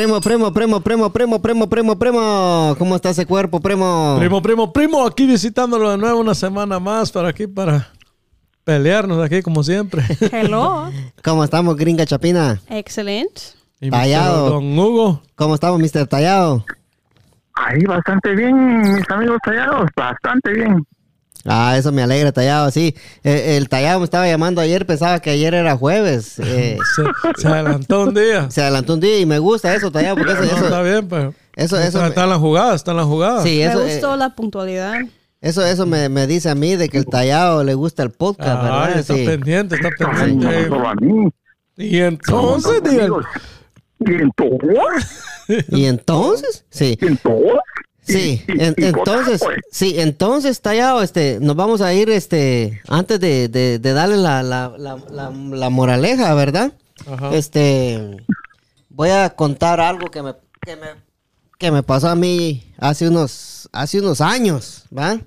Primo, primo, primo, primo, primo, primo, primo, primo. ¿Cómo está ese cuerpo, primo? Primo, primo, primo, aquí visitándolo de nuevo una semana más para aquí, para pelearnos aquí como siempre. Hello. ¿Cómo estamos, gringa chapina? Excellent. Y Tallado. Don Hugo. ¿Cómo estamos, Mr. Tallado? Ahí bastante bien, mis amigos tallados, bastante bien. Ah, eso me alegra, Tallado, sí. Eh, el Tallado me estaba llamando ayer, pensaba que ayer era jueves. Eh, Se, se adelantó un día. se adelantó un día y me gusta eso, Tallado, porque eso, No, está eso, bien, pero. eso, eso, Está, me- está en la jugada, está en la jugada. sí, eso, Me eh, gustó la puntualidad. eso, eso me, me dice a mí de que el Tallado le gusta el podcast, Ay, ¿verdad? está Sí. pendiente, está pendiente. Y entonces. ¿Y en todo? ¿Y entonces? Sí. ¿Y en todo? Sí, Y- y- en- y entonces, pues. sí, entonces, Tallado, este, nos vamos a ir, este, antes de, de, de darle la, la, la, la, la moraleja, ¿verdad? Ajá. Este, voy a contar algo que me, que me, que me pasó a mí hace unos, hace unos años, ¿va?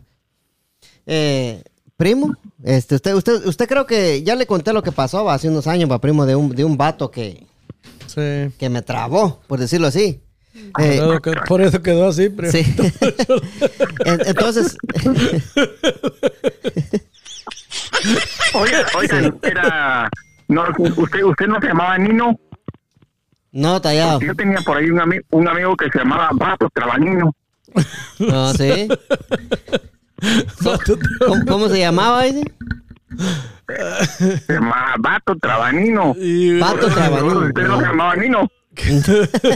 Eh, primo, este, usted, usted, usted creo que ya le conté lo que pasó ¿va? hace unos años, va, primo, de un, de un vato que, Sí. que me trabó, por decirlo así. Por Eh, eso que- por eso quedó así, primo. Sí. En- Entonces, Oiga, oigan, era... No, usted, usted no se llamaba Nino. no, tallado. Yo tenía por ahí un, ami- un amigo que se llamaba Vato Trabanino. No, sí. ¿Cómo, cómo se llamaba ese? Se llamaba Vato Trabanino. Vato Trabanino. Usted no se llamaba Nino.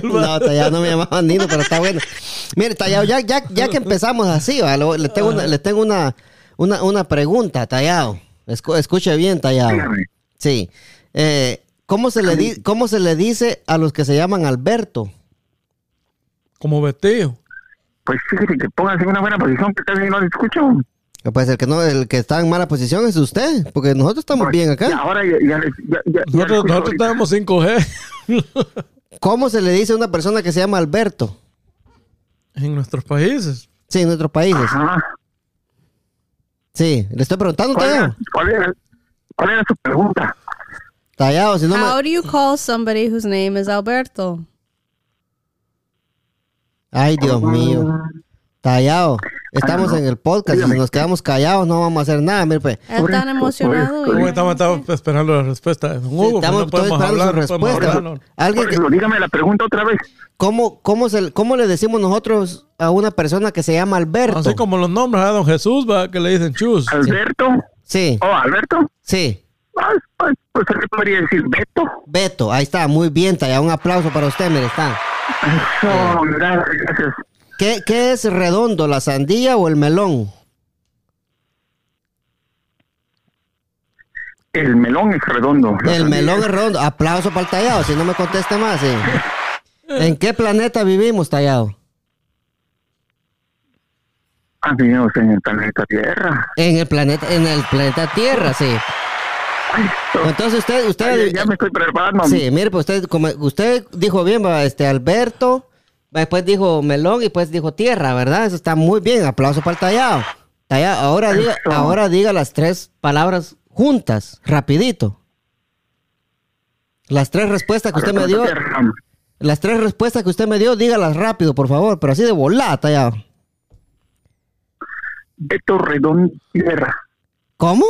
No, Tallado no me llamaba Nino, pero está bueno. Mire, Tallado, ya, ya, ya que empezamos así, ¿va? Lo- le tengo, una, le tengo una, una, una pregunta, Tallado. Escu- escuche bien, Tallado. Sí. Eh, ¿cómo, se le di- ¿Cómo se le dice a los que se llaman Alberto? Como Betillo. Pues fíjese que póngase en una buena posición que casi no le escucho. Pues el que no, el que está en mala posición es usted, porque nosotros estamos bien Y acá. ahora ya, ya, ya, ya- ya le Nosotros, nosotros estábamos 5G ¿Cómo se le dice a una persona que se llama Alberto? en nuestros países. Sí, en nuestros países. Ajá. Sí, le estoy preguntando, ¿Cuál Tallado. era, cuál, era, ¿Cuál era su pregunta? Tallado, si no How me... do you call somebody whose name is Alberto? Ay, Dios mío. Tallado. Estamos en el podcast y si nos quedamos callados no vamos a hacer nada. Mire, pues. Él Por tan eso, emocionado. por y- Como estamos, estamos esperando la respuesta Hugo, Sí, pero estamos no podemos todos esperando hablar, su no respuesta. hablar, no. Alguien que- eso, dígame la pregunta otra vez. ¿cómo, cómo, se, ¿Cómo le decimos nosotros a una persona que se llama Alberto? Así como los nombres a Don Jesús, va, que le dicen chus. ¿Alberto? Sí, ¿Oh, Alberto? sí. Ah, Pues, pues se le podría decir Beto. Beto, ahí está, muy bien, Tallado. Un aplauso para usted, mire, está. Eso, gracias, gracias. ¿Qué, ¿Qué es redondo, la sandía o el melón? El melón es redondo. El melón es redondo. Aplauso para el Tallado, si no me conteste más. sí. ¿En qué planeta vivimos, Tallado? Amigos en el planeta Tierra. En el planeta, en el planeta Tierra, sí. Entonces usted, usted, Ay, ya me estoy preparando. sí, mire, pues usted, como usted dijo bien, va, este Alberto, después dijo melón y después dijo tierra, ¿verdad? Eso está muy bien. Aplauso para el tallado. Tallado, ahora diga, ahora diga las tres palabras juntas, rapidito. Las tres respuestas que usted me dio, las tres respuestas que usted me dio, dígalas rápido, por favor, pero así de volada, tallado. Beto Redondo Tierra. ¿Cómo?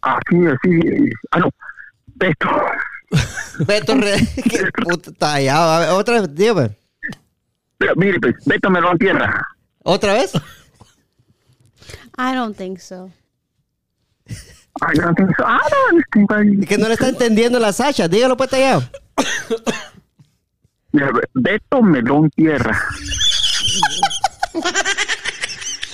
Así, así. Ah, no. Beto. Beto Re... Qué puta tallado. A ver, otra vez, dígame. Pero, mire, pues, Beto Melón Tierra. ¿Otra vez? I don't think so. No tengo- Ah, no, este, ay. Es que no le está entendiendo la Sacha. Dígalo pues tallado. Mira, Beto Melón Tierra.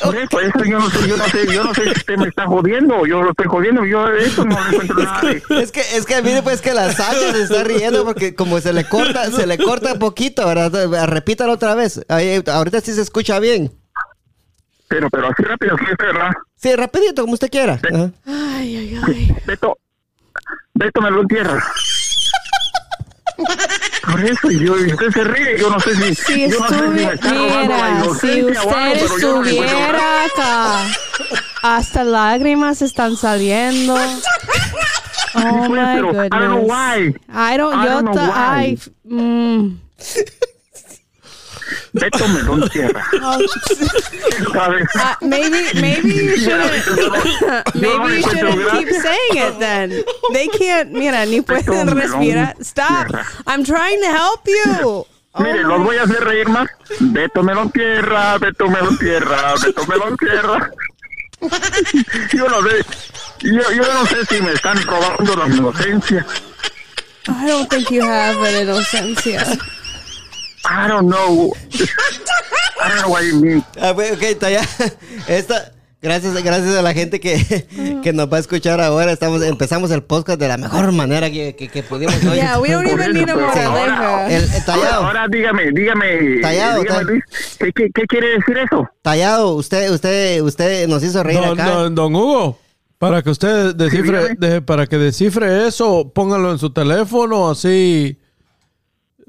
Por eso, eso yo no sé, yo no sé, yo no sé si usted me está jodiendo o yo lo estoy jodiendo, yo de eso no encuentro nada de... Es que, es que mire pues que la Sacha se está riendo porque como se le corta, se le corta poquito, ¿verdad? Repítalo otra vez. Ahí, ahorita sí se escucha bien. Pero, pero así rápido, sí, es verdad. Sí, rapidito, como usted quiera. Ajá. Ay, ay, ay. Beto, Beto Melón Tierra. Por eso, y yo, y usted se ríe, yo no sé si... Si yo no sé me está robando la estuviera, si inocencia o algo, usted pero yo no le encuentro nada. estuviera acá, hasta lágrimas están saliendo. Oh Pues, my pero I don't know goodness. why. I don't, I yo, don't know ta- why. I, mm. Beto Melón. ¿Sabes? Uh, maybe, maybe you shouldn't. maybe you shouldn't keep saying it then. They can't. Mira, ni pueden respirar. Stop. I'm trying to help you. Oh Mire, los voy a hacer reír más. Beto Melón Tierra, Beto Melón Tierra, Beto Melón Tierra. Yo no sé. Yo, yo no sé si me están robando la inocencia. I don't think you have an inocencia. I don't know. I don't know what you mean. Ah, pues, ok, está ya. Esta, gracias, gracias a la gente que, que nos va a escuchar ahora. Estamos, empezamos el podcast de la mejor manera que, que, que pudimos hoy. Yeah, we don't even need a ahora- moraleja. El, el Ahora, tallado, ahora dígame, dígame, Tallado, dígame tall- Luis, ¿qué, qué, qué quiere decir eso? tallado, usted, usted, usted nos hizo reír Don, acá. don- don Hugo, para que usted descifre, dígame. de- para que descifre eso, póngalo en su teléfono, así,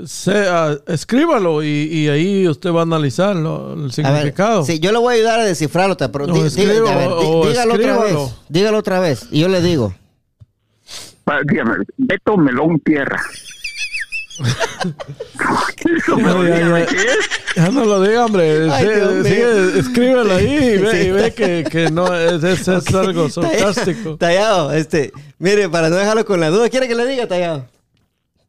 sea, escríbalo y, y ahí usted va a analizar lo- el ver, significado. sí, yo le voy a ayudar a descifrarlo, pero No, a ver, o dígalo otra vez. Dígalo otra vez y yo le digo. Dígame, Beto Melón Tierra. No, ya, ya. ¿qué es? Ya no lo diga, hombre. Ay, Sí, escríbelo ahí y ve, Sí, y ve que, que no es, es, es algo sarcástico. Tallado, este, mire, para no dejarlo con la duda, ¿quiere que le diga, Tallado?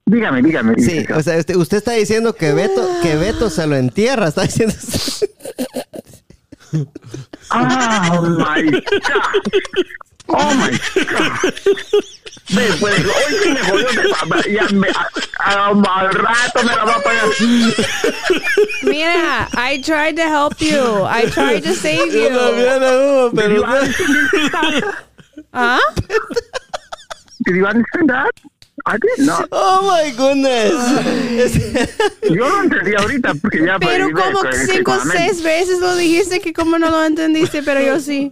Dígame, dígame. Sí, o sea, este, usted está diciendo que Beto, que Beto se lo entierra, está diciendo. Oh my God. Oh my God. Ve, pues, hoy sí me jodió. de- Ya me, a- a- al rato me la va a pagar. Mira, I tried to help you. I tried to save Yo you. Hugo, Did pero? Huh? Did you understand that? I did not. Oh my goodness. Yo lo entendí ahorita porque ya Pero como cinco o seis veces lo dijiste que como no lo entendiste, pero yo sí.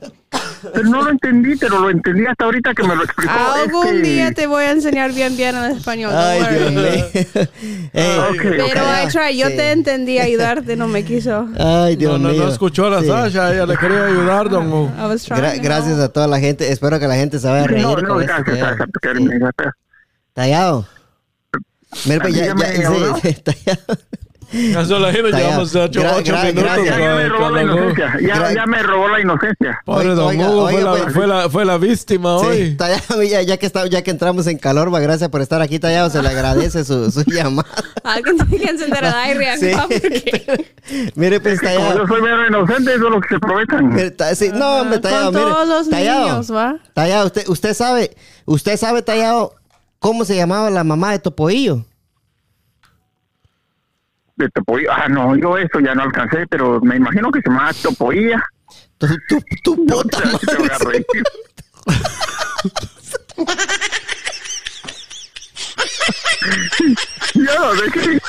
Pero no lo entendí, pero lo entendí hasta ahorita que me lo explicó. Algún este- día te voy a enseñar bien bien en español. don't Ay, Dios worry. mío. Ey, Ok, Pero ok. I tried, yo Sí. te entendí ayudarte, no me quiso. Ay, Dios no, no, mío. no escuchó a la Sí. Sasha, ella le quería ayudar, don Hugo. I was trying Gra- gracias a toda la gente. Espero que la gente se vaya a reír No, no, gracias, Tallado. gracias, Carmen, gracias. Tallado. Mira, pues, ya, Dígame, ya, sí, Tallado. Ya solo llevamos ya. ocho, Gra- minutos. gracias. Ya, ya me robó la inocencia. Ya, ya me robó la inocencia. Pobre don Hugo, fue, la, pues- fue, la, fue la víctima Sí, hoy. Tallado, ya, ya que está, ya que entramos en calor, va, gracias por estar aquí, Tallado. Se le agradece su, su llamada. Alguien tiene que encender el aire acá Sí. porque... Mire, pues, Como yo Tallado. soy medio inocente, eso es lo que se aprovechan. Mire, ta- sí, no, hombre, Tallado, Con mire. todos los Tallado, niños, ¿va? Tallado, usted, usted sabe, usted sabe, Tallado, cómo se llamaba la mamá de Topoillo. De Topoilla. Ah, no, yo eso ya no alcancé, pero me imagino que se llama Topoilla. Tu, tu, tu No, puta te- te voy a madre. reír. Yo no sé qué.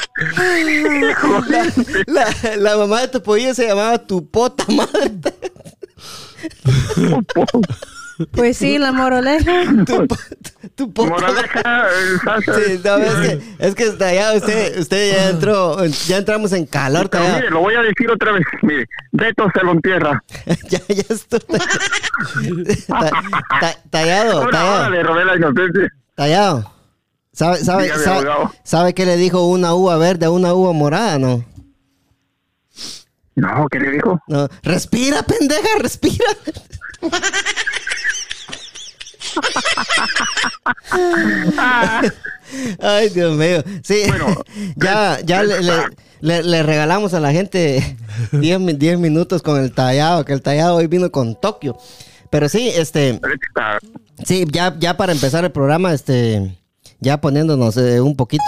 La, la mamá de Topoillo se llamaba tu pota madre. Pues sí, la moraleja. Tu. Moraleja, Sí, no, es que, es que Tallado, usted, usted ya entró, ya entramos en calor, Pero Tallado. mire, lo voy a decir otra vez. Mire, Beto se lo entierra. ya, ya estoy. Ta- ta- Tallado, ahora Tallado, le robé la inocencia. Tallado. ¿Sabe, sabe, Dígame, sabe, abogado. sabe qué le dijo una uva verde a una uva morada, no? No, ¿qué le dijo? No. Respira, pendeja, respira. Ay, Dios mío. Sí, Bueno, ya, ya le, le- le- le regalamos a la gente 10 mi- 10 minutos con el tallado, que el tallado hoy vino con Tokio. Pero sí, este, sí, ya, ya para empezar el programa, este, ya poniéndonos eh, un poquito,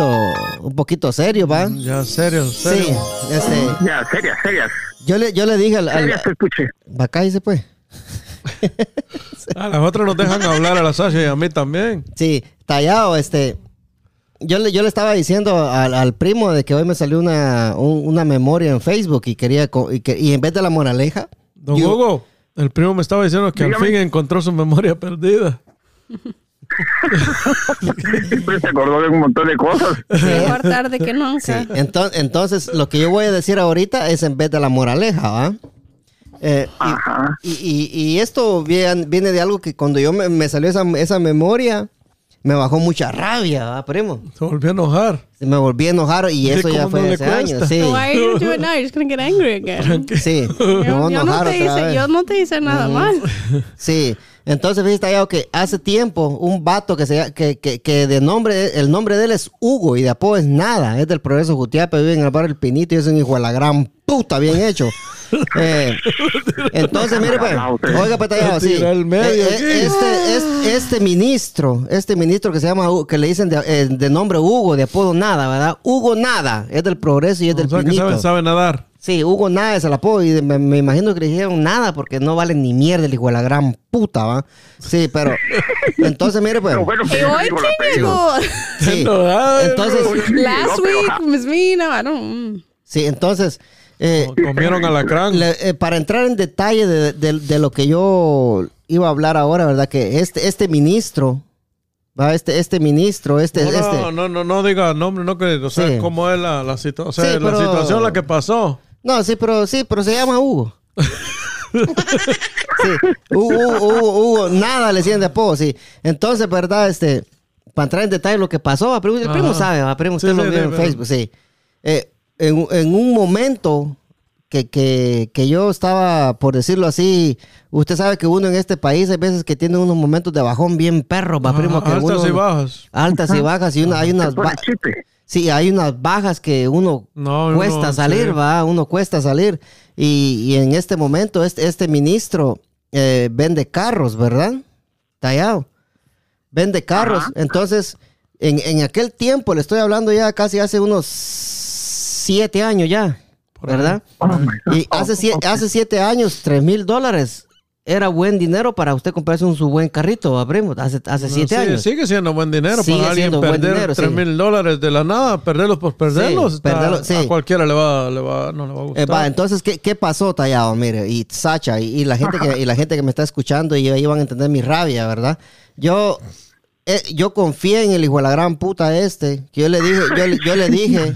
un poquito serio, ¿va? Ya, serio, Sí, serio. este, Ya, serias, serias. yo le, yo le dije al, al Serias te escuché. Pues. A las otras nos dejan hablar a la Sasha y a mí también. Sí, tallado, este. Yo le, yo le estaba diciendo al, al primo de que hoy me salió una, un- una memoria en Facebook y quería co- y, que- y en vez de la moraleja, Don yo- Hugo, el primo me estaba diciendo que Dígame. al fin encontró su memoria perdida. Siempre se acordó de un montón de cosas. Mejor tarde que nunca. enton- entonces lo que yo voy a decir ahorita es en vez de la moraleja, ¿va? Eh, y- Ajá. y, y- y esto viene, de algo que cuando yo me, me salió esa, esa memoria, me bajó mucha rabia, ¿va, primo. Se volvió a enojar. Me volví a enojar y eso ya ¿cómo fue no hace años. Sí, Why are you gonna do it now? You're just gonna get angry again. sí. Me voy a Yo, yo no te hice, yo no te hice nada mal. Sí, entonces fíjate que hace tiempo un vato que, se, que, que, que de nombre, el nombre de él es Hugo y de apodo es nada, es del Progreso Jutiapa, vive en el barrio El Pinito y es un hijo de la gran puta, bien hecho. Eh, entonces, mire pues, oiga pues Tallado, sí. Eh, eh, este, este, este ministro, este ministro que se llama, que le dicen de, de nombre Hugo, de apodo nada, ¿verdad? Hugo Nada, es del Progreso y es O del sea que Pinito. sabe, sabe nadar. Sí, Hugo nada es el apodo y me, me imagino que le dijeron nada porque no vale ni mierda el hijo de la gran puta, ¿va? Sí, pero entonces mire pues, Pero bueno, ¿Y que hoy digo la sí, entonces, Last week was me. No, I don't. sí, entonces, eh, Comieron alacrán. le- eh, para entrar en detalle de, de- de lo que yo iba a hablar ahora, ¿verdad? Que este, este ministro, ¿va? Este, este ministro, este, No, este, no, no, no, no diga nombre, no que, o sea, Sí. cómo es la, la situación, o sea, Sí, la pero- situación la que pasó. No, sí, pero sí, pero se llama Hugo. sí, Hugo, Hugo, Hugo, nada le de apodo, sí. Entonces, ¿verdad? Este, para entrar en detalle lo que pasó, va, primo, el primo sabe, va, primo, usted Sí, lo sí, vio sí, en Facebook, sí. Eh, en, un- en un momento que, que, que yo estaba, por decirlo así, usted sabe que uno en este país hay veces que tiene unos momentos de bajón bien perro, va, primo, que Altas uno- y bajas. Altas y bajas, y una, hay unas... Sí, hay unas bajas que uno No, cuesta uno, salir, sí. va, uno cuesta salir. Y, y en este momento, este, este ministro eh, vende carros, ¿verdad? Tallado. Vende carros. Entonces, en, en aquel tiempo, le estoy hablando ya casi hace unos siete años ya. ¿verdad? Oh. Y hace, hace siete años, tres mil dólares era buen dinero para usted comprarse un su buen carrito, ¿va, primo? Hace, hace No, siete sí, años. Sigue siendo buen dinero Sigue para alguien perder dinero, 3 sí. mil dólares de la nada, perderlos por perderlos. está- perderlos, sí. A cualquiera le va, le va, no le va a Eh, gustar. va, entonces, ¿qué, qué pasó, Tallado? Mire, y Sacha, y, y la gente que, y la gente que me está escuchando, y ahí van a entender mi rabia, ¿verdad? Yo, eh, yo confié en el hijo de la gran puta este, que yo le dije, yo, yo le dije,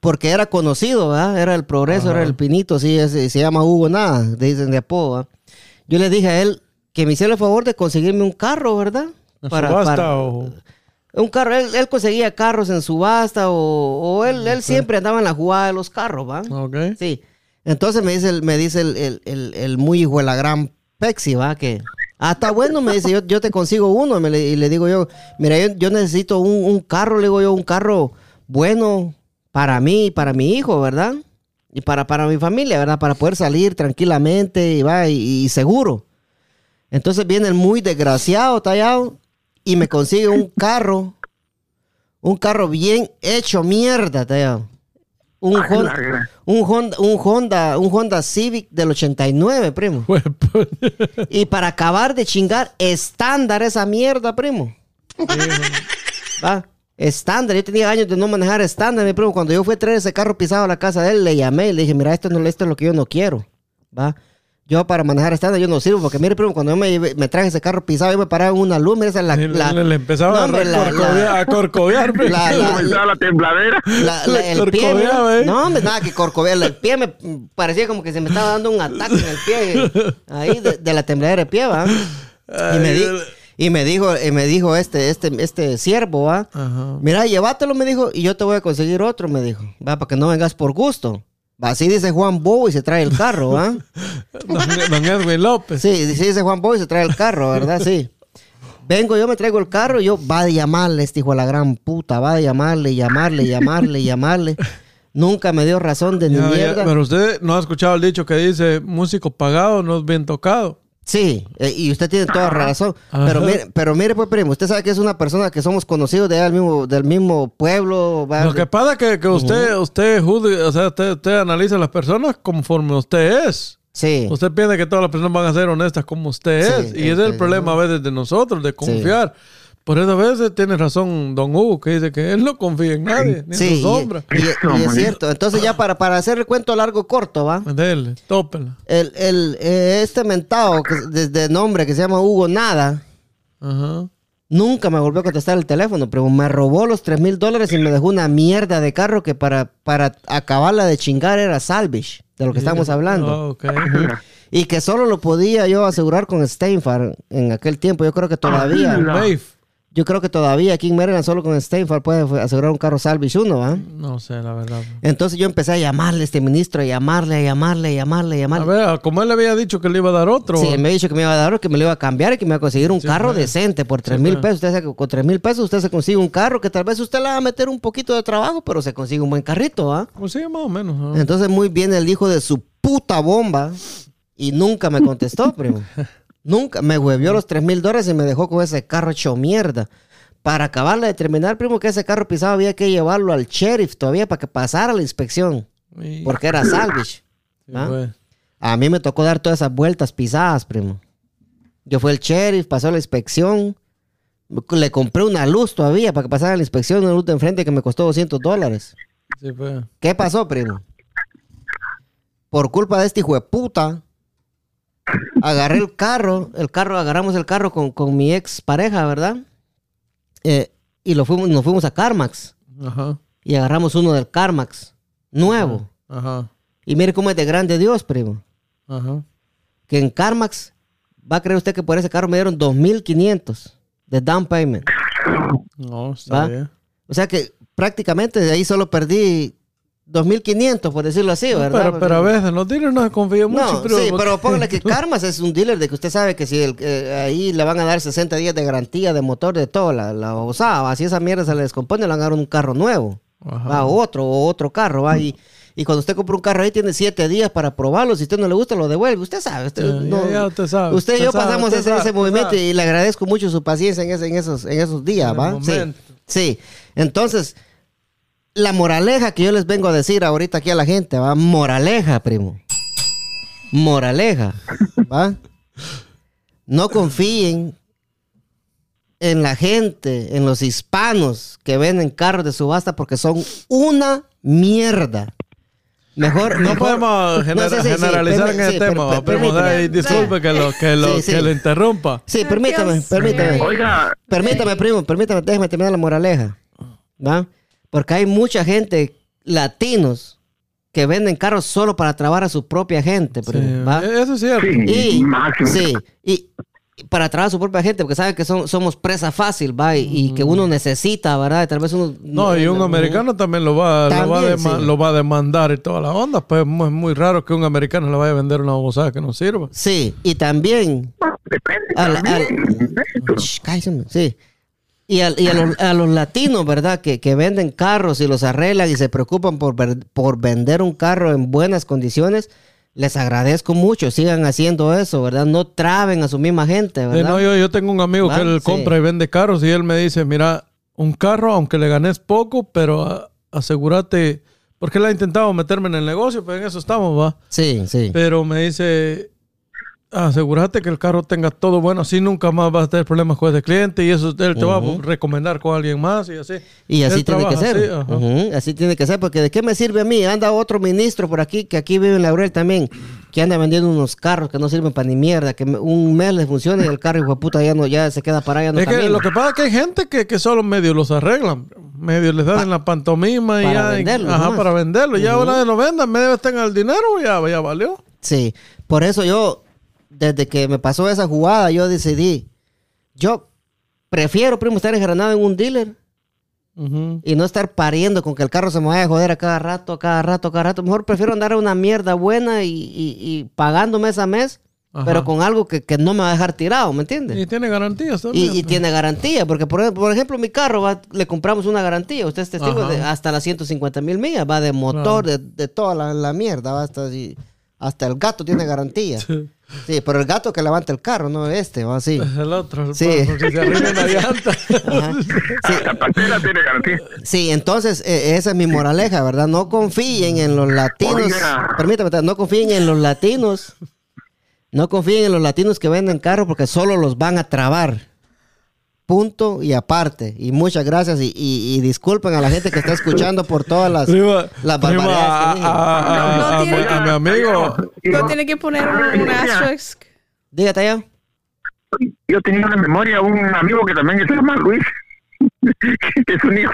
porque era conocido, ¿verdad? Era el progreso, era el pinito, sí, ese- se llama Hugo Nada, dicen de apodo, ¿verdad? Yo le dije a él que me hiciera el favor de conseguirme un carro, ¿verdad? ¿En subasta o...? Un carro, él, él conseguía carros en subasta o, o él, él siempre andaba en la jugada de los carros, ¿va? Ok. Sí. Entonces me dice, el, me dice el, el, el, el muy hijo de la gran Pexi, ¿va? Que, ah, está bueno, me dice, yo, yo te consigo uno. Me le- y le digo yo, mira, yo, yo necesito un, un carro, le digo yo, un carro bueno para mí y para mi hijo, ¿verdad? Y para, para mi familia, ¿verdad? Para poder salir tranquilamente y, va, y, y seguro. Entonces viene el muy desgraciado, tallado, y me consigue un carro, un carro bien hecho mierda, tallado. Un Ay, Honda, un Honda, un Honda, un Honda Civic del 89, primo. Y para acabar de chingar, estándar esa mierda, primo. Va, estándar. Yo tenía años de no manejar estándar, mi primo. Cuando yo fui a traer ese carro pisado a la casa de él, le llamé y le dije, mira, esto, no, esto es lo que yo no quiero. Va. Yo para manejar estándar yo no sirvo, porque mire, primo, cuando yo me, me traje ese carro pisado, yo me paraba en una luz, mira, esa es la... la- le- le empezaba No, a, la- la- a corcoviar. la- la- la tembladera. La- la- Le el pie. ¿eh? No, hombre, nada que corcovear. El pie me parecía como que se me estaba dando un ataque en el pie. Ahí, de, de la tembladera de pie, ¿va? Y me, di- y me dijo, y me dijo este, este, este siervo. Ajá. Mira, llévatelo, me dijo, y yo te voy a conseguir otro, me dijo. Va, para que no vengas por gusto. Así dice Juan Bobo y se trae el carro, ¿va? Don, don Edwin López. Sí, sí dice Juan Bobo y se trae el carro, ¿verdad? Sí. Vengo, yo me traigo el carro y yo va a llamarle este hijo de la gran puta, va a llamarle, llamarle, llamarle, llamarle. Nunca me dio razón de ni Ya, ya, mierda. pero usted no ha escuchado el dicho que dice músico pagado no es bien tocado. Sí, eh, y usted tiene toda razón. Ajá. Pero mire, pero mire, pues, primo, usted sabe que es una persona que somos conocidos de del mismo, del mismo pueblo. Lo que pasa es que, que usted, usted, juzgue, o sea, usted, usted analiza a las personas conforme usted es. Sí. Usted piensa que todas las personas van a ser honestas como usted Sí, es. Y ese es el problema a veces de nosotros, de confiar. Por eso a veces tiene razón Don Hugo, que dice que él no confía en nadie, ni en Sí, su sombra. y, y- y es cierto. Entonces ya para, para hacer el cuento largo corto, ¿va? Dele, tópela. El, el, eh, este mentado que, desde nombre que se llama Hugo Nada, Ajá. nunca me volvió a contestar el teléfono, pero me robó los 3 mil dólares y me dejó una mierda de carro que para, para acabarla de chingar era salvage, de lo que estamos hablando. Ah. Y que solo lo podía yo asegurar con Steinfar en aquel tiempo. Yo creo que todavía. Wave. Yo creo que todavía aquí en Maryland solo con Steinfeld puede asegurar un carro salvage uno, ¿va? No sé, la verdad. Entonces yo empecé a llamarle a este ministro, a llamarle, a llamarle, a llamarle, a A llamarle. ver, como él le había dicho que le iba a dar otro. Sí, él me ha dicho que me iba a dar, que me lo iba a cambiar y que me iba a conseguir un Sí, carro pues. decente por tres Sí, mil pues. pesos. Usted que con tres mil pesos usted se consigue un carro que tal vez usted le va a meter un poquito de trabajo, pero se consigue un buen carrito, ¿ah? Pues sí, más o menos. ¿no? Entonces muy bien el hijo de su puta bomba y nunca me contestó, primo. nunca. Me huevió los tres mil dólares y me dejó con ese carro hecho mierda. Para acabarle de terminar, primo, que ese carro pisado había que llevarlo al sheriff todavía para que pasara la inspección. Porque era salvage. sí, ¿ah? pues. A mí me tocó dar todas esas vueltas pisadas, primo. Yo fui el sheriff, pasó la inspección. Le compré una luz todavía para que pasara la inspección, una luz de enfrente que me costó 200 dólares. Sí, pues. ¿Qué pasó, primo? Por culpa de este hijo de puta, agarré el carro, el carro, agarramos el carro con, con mi ex pareja, ¿verdad? Eh, y lo fuimos, nos fuimos a CarMax Ajá. y agarramos uno del CarMax, nuevo. Ajá. Y mire cómo es de grande Dios, primo. Ajá. Que en CarMax, va a creer usted que por ese carro me dieron 2.500 de down payment. No, está bien. O sea que prácticamente de ahí solo perdí 2.500, por decirlo así, ¿verdad? Pero, pero a veces los dealers no se confían mucho. No, creo, sí, pero póngale que Carmas es un dealer de que usted sabe que si el- eh, ahí le van a dar 60 días de garantía de motor, de todo, la, la usada, si esa mierda se le descompone, le van a dar un carro nuevo, Ajá. va, o otro, o otro carro, va, y, y cuando usted compra un carro ahí tiene 7 días para probarlo, si a usted no le gusta lo devuelve, usted sabe, usted, Ya, no- ya, ya usted sabe, usted y yo sabe, pasamos ese, sabe, ese movimiento y le agradezco mucho su paciencia en, ese- en esos, en esos días, En va, sí, sí, entonces... La moraleja que yo les vengo a decir ahorita aquí a la gente, va, moraleja, primo. Moraleja, ¿va? No confíen en la gente, en los hispanos que venden carros de subasta porque son una mierda. Mejor No mejor- podemos No, sí, generalizar en el sí, tema, per- va, per- primo. permítame. Ay, disculpe que lo, que lo, Sí, sí. que lo interrumpa. Sí, permítame, permítame. Oiga, Permítame, primo, permítame, déjame terminar la moraleja. ¿Va? Porque hay mucha gente, latinos, que venden carros solo para trabar a su propia gente, Sí. ¿va? Eso es cierto. sí, Y, máximo. sí, y para trabajar a su propia gente, porque saben que son, somos presa fácil, ¿va? Y, y que uno necesita, ¿verdad? Tal vez uno... No, y un americano también lo va, lo, va a También, dema- sí. lo va a demandar y toda la onda. Pues es muy raro que un americano le vaya a vender una bobosada que no sirva. Sí, y también... Depende. Al- al- cállese, sí. Y, a, los, a los latinos, ¿verdad? Que, que venden carros y los arreglan y se preocupan por, vender un carro en buenas condiciones, les agradezco mucho. Sigan haciendo eso, ¿verdad? No traben a su misma gente, Sí, ¿verdad? no, yo, yo tengo un amigo que él Sí. compra y vende carros y él me dice, mira, un carro, aunque le ganes poco, pero a- asegúrate, porque él ha intentado meterme en el negocio, pero en eso estamos, va. Sí, sí. Pero me dice, asegúrate que el carro tenga todo bueno, así nunca más vas a tener problemas con ese cliente y eso él te va a recomendar con alguien más y así. Y así Él tiene que ser. así, ajá. Ujú, así tiene que ser, porque ¿de qué me sirve a mí? Anda otro ministro por aquí, que aquí vive en Laurel también, que anda vendiendo unos carros que no sirven para ni mierda, que un mes les funciona y el carro, hijo de puta, ya, no, ya se queda parado, ya no es que lo que pasa es que hay gente que, que solo medio los arreglan, medio les dan en la pantomima y para ya, venderlo ajá, nomás. para venderlo. Ya ahora de lo vendan, medio tengan el dinero, ya, ya valió. Sí, por eso yo, desde que me pasó esa jugada, yo decidí, yo prefiero, primo, estar enjaranado en un dealer y no estar pariendo con que el carro se me vaya a joder a cada rato, a cada rato, a cada rato. Mejor prefiero andar a una mierda buena y, y, y pagando mes a mes, Ajá. pero con algo que, que no me va a dejar tirado, ¿me entiendes? Y tiene garantías también. y tiene garantía, porque por, por ejemplo mi carro va- le compramos una garantía, usted es testigo de hasta las 150 mil millas, va de motor, de, de toda la, la mierda, va hasta hasta el gato tiene garantía. Sí, pero el gato que levanta el carro, no este, va así. El otro, el Sí. por si se arruina una llanta. Sí, La tiene garantía. sí, entonces eh, esa es mi moraleja, ¿verdad? No confíen en los latinos, Oiga. permítame, no confíen en los latinos, no confíen en los latinos que venden carros porque solo los van a trabar. Punto y aparte. Y muchas gracias y, y- y disculpen a la gente que está escuchando por todas las, Prima, las prima, barbaridades que a, dije. a- a- No a mi, tiene- a mi amigo. No tiene que poner un, un asterisk. Dígate ya. Yo tenía una memoria, un amigo que también se llama Luis, que es un hijo.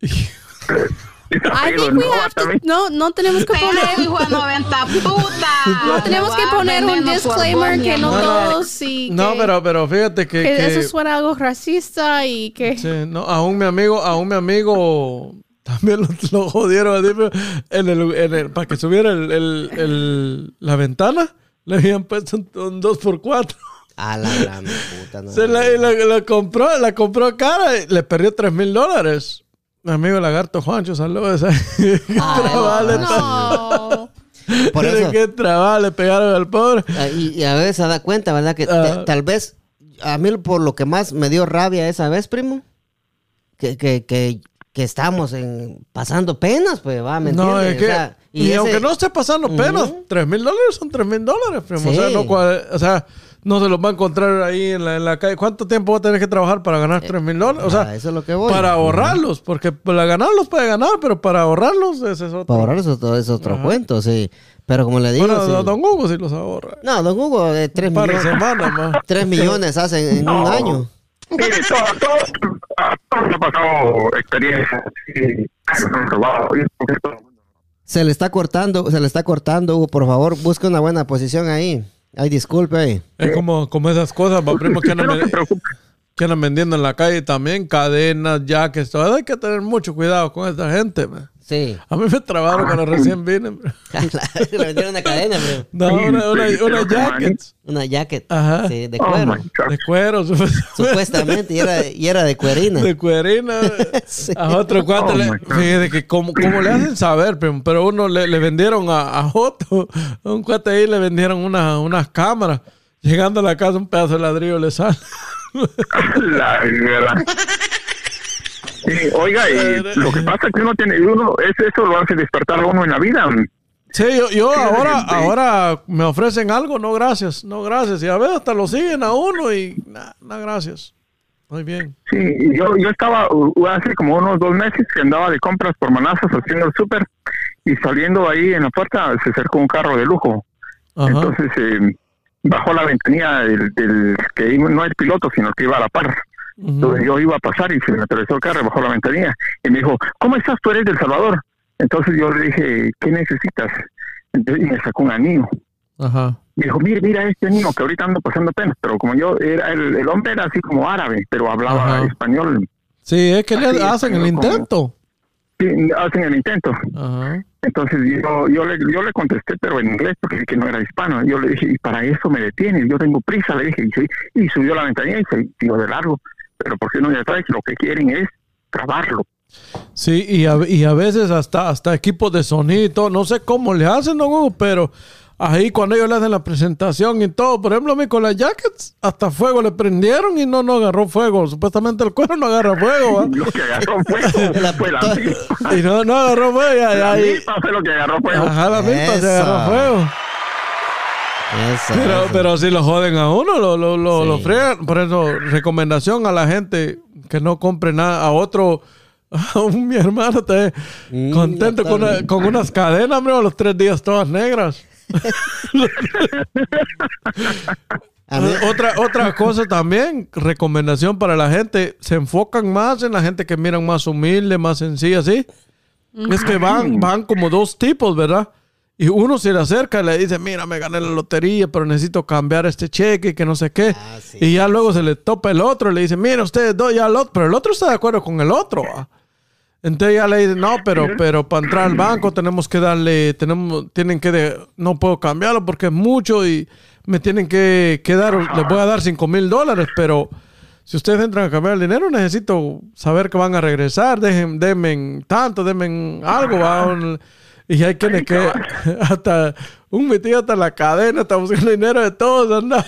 I think we have to, no, no tenemos que poner, hijo de 90 puta. no tenemos que poner un disclaimer que no todos y No, que- pero, pero fíjate que, que que- eso suena algo racista y que sí, no, aún mi amigo, aún mi amigo también lo, lo jodieron pero en el, en el- para que subiera el, el- el- la ventana, le habían puesto un, un 2x4. A la gran puta, no. Se la, y la- la compró, la compró cara y le perdió 3 mil dólares. Mi amigo Lagarto Juancho, saludos. ¿Qué trabajo le no. Por eso- ¿Qué trabajo le pegaron al pobre? Ah, Y, y a veces se da cuenta, ¿verdad? Que Ah. ta- tal vez a mí por lo que más me dio rabia esa vez, primo, que, que, que, que estamos en, pasando penas, pues, va, ¿me No, entiendes? es que. O sea, y ese- aunque no esté pasando penas, Ujú. 3 mil dólares son 3 mil dólares, primo. O, sea, Sí. no, o sea, no se los va a encontrar ahí en la, en la calle. ¿Cuánto tiempo va a tener que trabajar para ganar 3 mil dólares? O sea, Ah, eso es lo que voy. para ahorrarlos, porque para ganarlos puede ganar, pero para ahorrarlos ese es otro. Para ahorrar eso todo es otro cuento, sí. Pero como le digo, bueno, sí. don- Hugo sí los ahorra. no, don Hugo, eh, de millones, semanas más. tres millones hacen en un año. Mire, todo, todo, a todos nos ha pasado experiencias. Sí, han robado, y Se le está cortando, se le está cortando, Hugo, por favor, busque una buena posición ahí. Ay, disculpe ahí. Es como, como esas cosas, va, primo, andan, que andan vendiendo en la calle también, cadenas, jackets, todo. Hay que tener mucho cuidado con esta gente, man. Sí. A mí me trabaron cuando recién vine. le vendieron una cadena, bro. No, una, una, una jacket Una jacket. Ajá. Sí, de Oh, cuero. God. de cuero, supuestamente. Supuestamente, y era, y era de cuerina. de cuerina. Sí. A otro cuate, Oh, le, fíjate que como, como le hacen saber, pero uno le, le vendieron a, a Joto, a un cuate ahí le vendieron una- unas cámaras. Llegando a la casa, un pedazo de ladrillo le sale. La verdad. Sí, oiga, y lo que pasa es que uno tiene, uno, es eso lo hace despertar a uno en la vida. Sí, yo, yo ahora, ahora me ofrecen algo, no gracias, no gracias. Y a veces hasta lo siguen a uno y nada, gracias. Muy bien. Sí, yo, yo estaba uh, hace como unos dos meses que andaba de compras por manazas haciendo el súper y saliendo ahí en la puerta se acercó un carro de lujo. Ajá. Entonces eh, bajó la ventanilla del, del que no el piloto, sino que iba a la par. Entonces yo iba a pasar y se me atravesó el carro bajó la ventanilla. Y me dijo, ¿cómo estás? Tú eres del Salvador. Entonces yo le dije, ¿qué necesitas? Entonces, y me sacó un anillo. Ajá. Me dijo, mire, mira este niño que ahorita ando pasando pena. Pero como yo, era el, el hombre era así como árabe, pero hablaba Ajá. español. Sí, es que le Así hacen el como- intento. Sí, hacen el intento. Ajá. Entonces yo, yo, le, yo le contesté, pero en inglés, porque que no era hispano. Yo le dije, y para eso me detienes, yo tengo prisa, le dije. Y, y subió la ventanilla y se tiró de largo. Pero ¿por qué no ya sabes? Lo que quieren es grabarlo. Sí, y a, y a veces hasta, hasta equipos de sonido y todo. No sé cómo le hacen, don Hugo, pero ahí cuando ellos le hacen la presentación y todo, por ejemplo, a mí con las jackets, hasta fuego le prendieron y no, no agarró fuego. Supuestamente el cuero no agarra fuego, ¿va? Lo que agarró fuego La fue la puta- milpa. Y no, no agarró fuego. Ya, ya, La milpa fue lo que agarró fuego. Ajá, la se agarró fuego. Eso, Pero, eso. pero si lo joden a uno, lo, lo, lo, Sí. lo fregan. Por eso, recomendación a la gente que no compre nada. A otro, a un, mi hermano está Mm, contento con, una- con unas cadenas, hombre, a los tres días todas negras. Otra, otra cosa también, recomendación para la gente, se enfocan más en la gente que miran más humilde, más sencilla, ¿sí? Es que van, van como dos tipos, ¿verdad? Y uno se le acerca y le dice, mira, me gané la lotería, pero necesito cambiar este cheque, que no sé qué. Ah, sí. Y ya luego se le topa el otro y le dice, mira, ustedes dos ya al otro, pero el otro está de acuerdo con el otro. ¿va? Entonces ya le dice, no, pero, pero para entrar al banco tenemos que darle, tenemos, tienen que, de- no puedo cambiarlo porque es mucho y me tienen que, que dar, les voy a dar 5 mil dólares, pero si ustedes entran a cambiar el dinero necesito saber que van a regresar, dejen, denme tanto, denme algo, ¿va? Y hay quienes que hasta un metido hasta la cadena, está buscando dinero de todos, anda.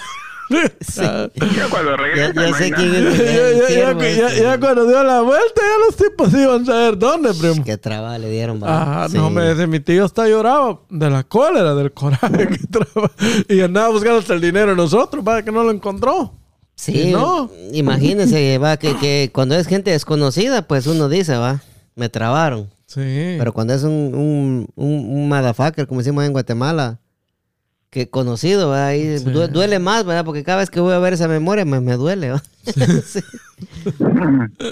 Ya cuando ya, regresa, ya sé imagínate. quién es ya, el ya- ya- siervo ya- este. cuando dio la vuelta, ya los tipos iban a saber dónde, primo. Qué traba le dieron. Ajá, Sí. no, me dice, mi tío está lloraba de la cólera, del coraje que traba. Y andaba buscando hasta el dinero de nosotros, para que no lo encontró. Sí, no. imagínense, va, que, que cuando es gente desconocida, pues uno dice, va, me trabaron. Pero cuando es un, un, un, un como decimos en Guatemala, que conocido, ¿verdad? Duele más, ¿verdad? Porque cada vez que voy a ver esa memoria me, me duele, ¿verdad? sí.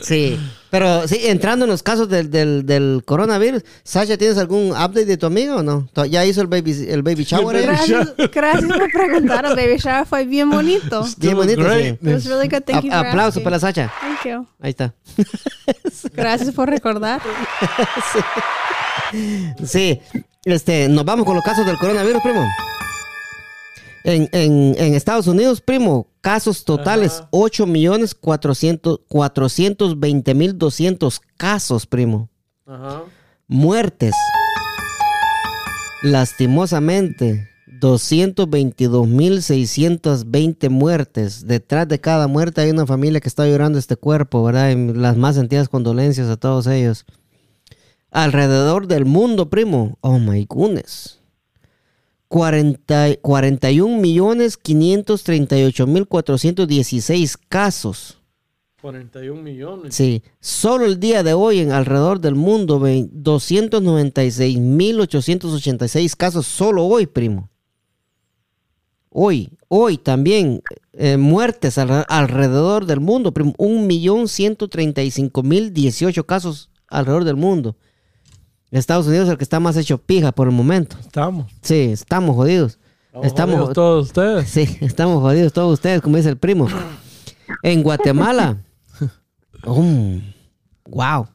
Sí. Pero sí, entrando en los casos del, del, del coronavirus, Sasha, ¿tienes algún update de tu amigo o no? ¿To- ¿Ya hizo el baby, el baby shower? Gracias, gracias por preguntar. El baby shower fue bien bonito. Bien bonito, Great. sí. It was really good. Thank you for A- aplauso asking. para la Sacha. Thank you. Ahí está. Gracias por recordar. Sí, este, nos vamos con los casos del coronavirus, primo. En, en, en Estados Unidos, primo, casos totales, 8 millones 400 420 mil 200 casos, primo. Ajá. Muertes. Lastimosamente, 222 mil 620 muertes. Detrás de cada muerte hay una familia que está llorando este cuerpo, ¿verdad? Y las más sentidas condolencias a todos ellos. Alrededor del mundo, primo. Oh my goodness. 40, 41 millones 538 mil 416 casos. 41 millones. Sí, solo el día de hoy en alrededor del mundo, ve- 296.886 casos, solo hoy, primo. Hoy, hoy también, eh, muertes alre- alrededor del mundo, primo. 1.135.018 casos alrededor del mundo. Estados Unidos es el que está más hecho pija por el momento. Estamos. Sí, estamos jodidos. Estamos. Estamos, todos ustedes. Sí, estamos jodidos todos ustedes, como dice el primo. En Guatemala. um, wow.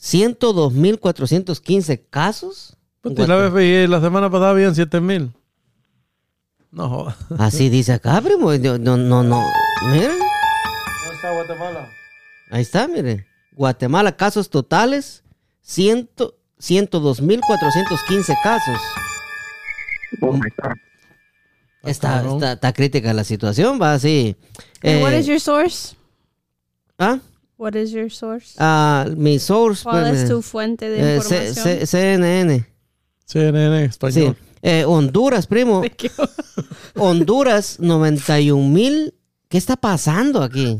102.415 casos. la la semana pasada habían 7 mil. No jodas. Así dice acá, primo. No, no, no. Miren, ¿Dónde está Guatemala? ahí está, mire. Guatemala, casos totales. 100 102.415 casos. Oh my God. Está, está, está crítica la situación, va así. And what Eh, is your source? ¿Ah? What is your source? Ah, mi source. ¿Cuál pues, es eh, tu fuente de eh, C- información? C- CNN. CNN en Sí. español. Eh, Honduras, primo. Honduras, 91 mil. ¿Qué está pasando aquí?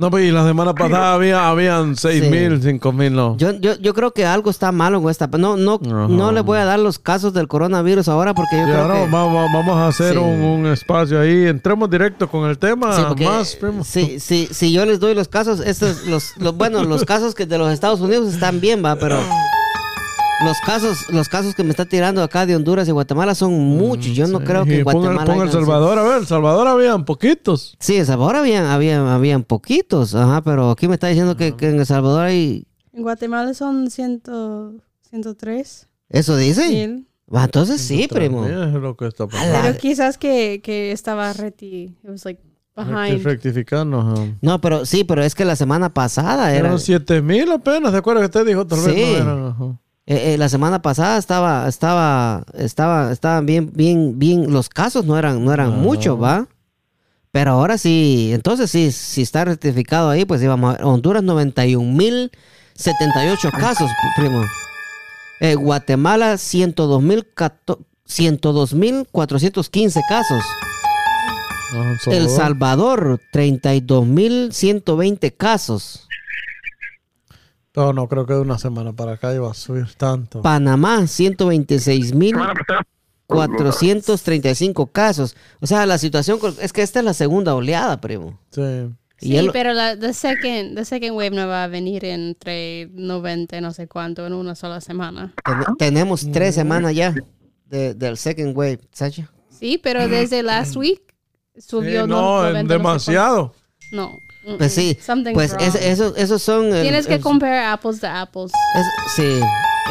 No, pues y la semana pasada había, habían 6 Sí. mil, 5 mil, no. Yo, yo, yo creo que algo está malo con esta. No, no, Ajá. no le voy a dar los casos del coronavirus ahora porque yo creo que. vamos, vamos a hacer Sí. un, un espacio ahí. Entremos directo con el tema. Sí, porque, más, primo. sí, sí, si yo les doy los casos, estos, los, los, bueno, los casos que de los Estados Unidos están bien, va, pero los casos, los casos que me está tirando acá de Honduras y Guatemala son muchos. Yo no Sí, creo que y ponga- Guatemala. ponga El Salvador, a ver, El Salvador habían poquitos. Sí, en Salvador habían, habían, habían poquitos, ajá, pero aquí me está diciendo que, que en El Salvador hay. En Guatemala son 100, 103 ¿Eso dice? Va, entonces sí, primo. Es lo que está pasando. Pero quizás que, que estaba reti. It was like behind. Rectificando. ajá. No, pero sí, pero es que la semana pasada era. Eran 7 mil apenas, ¿se acuerda que usted dijo? Tal vez Sí. no eran. ajá. Eh, eh, la semana pasada estaba, estaba, estaba, estaban bien, bien, bien. Los casos no eran, no eran muchos, ¿va? Pero ahora sí, entonces sí, si está rectificado ahí, pues íbamos a. Honduras 91 mil 78 casos, primo. Eh, Guatemala 102 mil 415 casos. Ajá, El Salvador. Salvador 32 mil 120 casos. No, no, creo que de una semana para acá iba a subir tanto. Panamá 126 mil Semana pasada. 435 casos. O sea, la situación es que esta es la segunda oleada, primo. Sí. Y Sí, él- pero la the second, the second wave no va a venir entre 90 no sé cuánto en una sola semana. ten- tenemos tres semanas ya de- del second wave, Sacha. Sí, pero desde last week subió Sí, no, no, 90, en no sé demasiado. No. Pues sí, something's pues wrong. es- eso- esos son... el- Tienes que el- compare apples to apples. es- sí,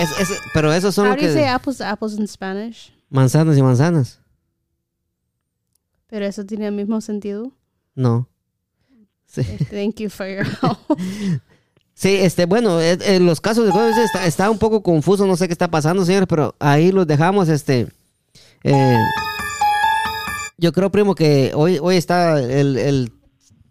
es- es- pero esos son How lo do you say que... apples to apples in Spanish? Manzanas y manzanas. Pero eso tiene el mismo sentido. No. Sí. Thank you for your help. Sí, este, bueno, eh, eh, los casos de COVID está, está un poco confuso, no sé qué está pasando, señores, pero ahí los dejamos, este, eh, yo creo, primo, que hoy, hoy está el, el,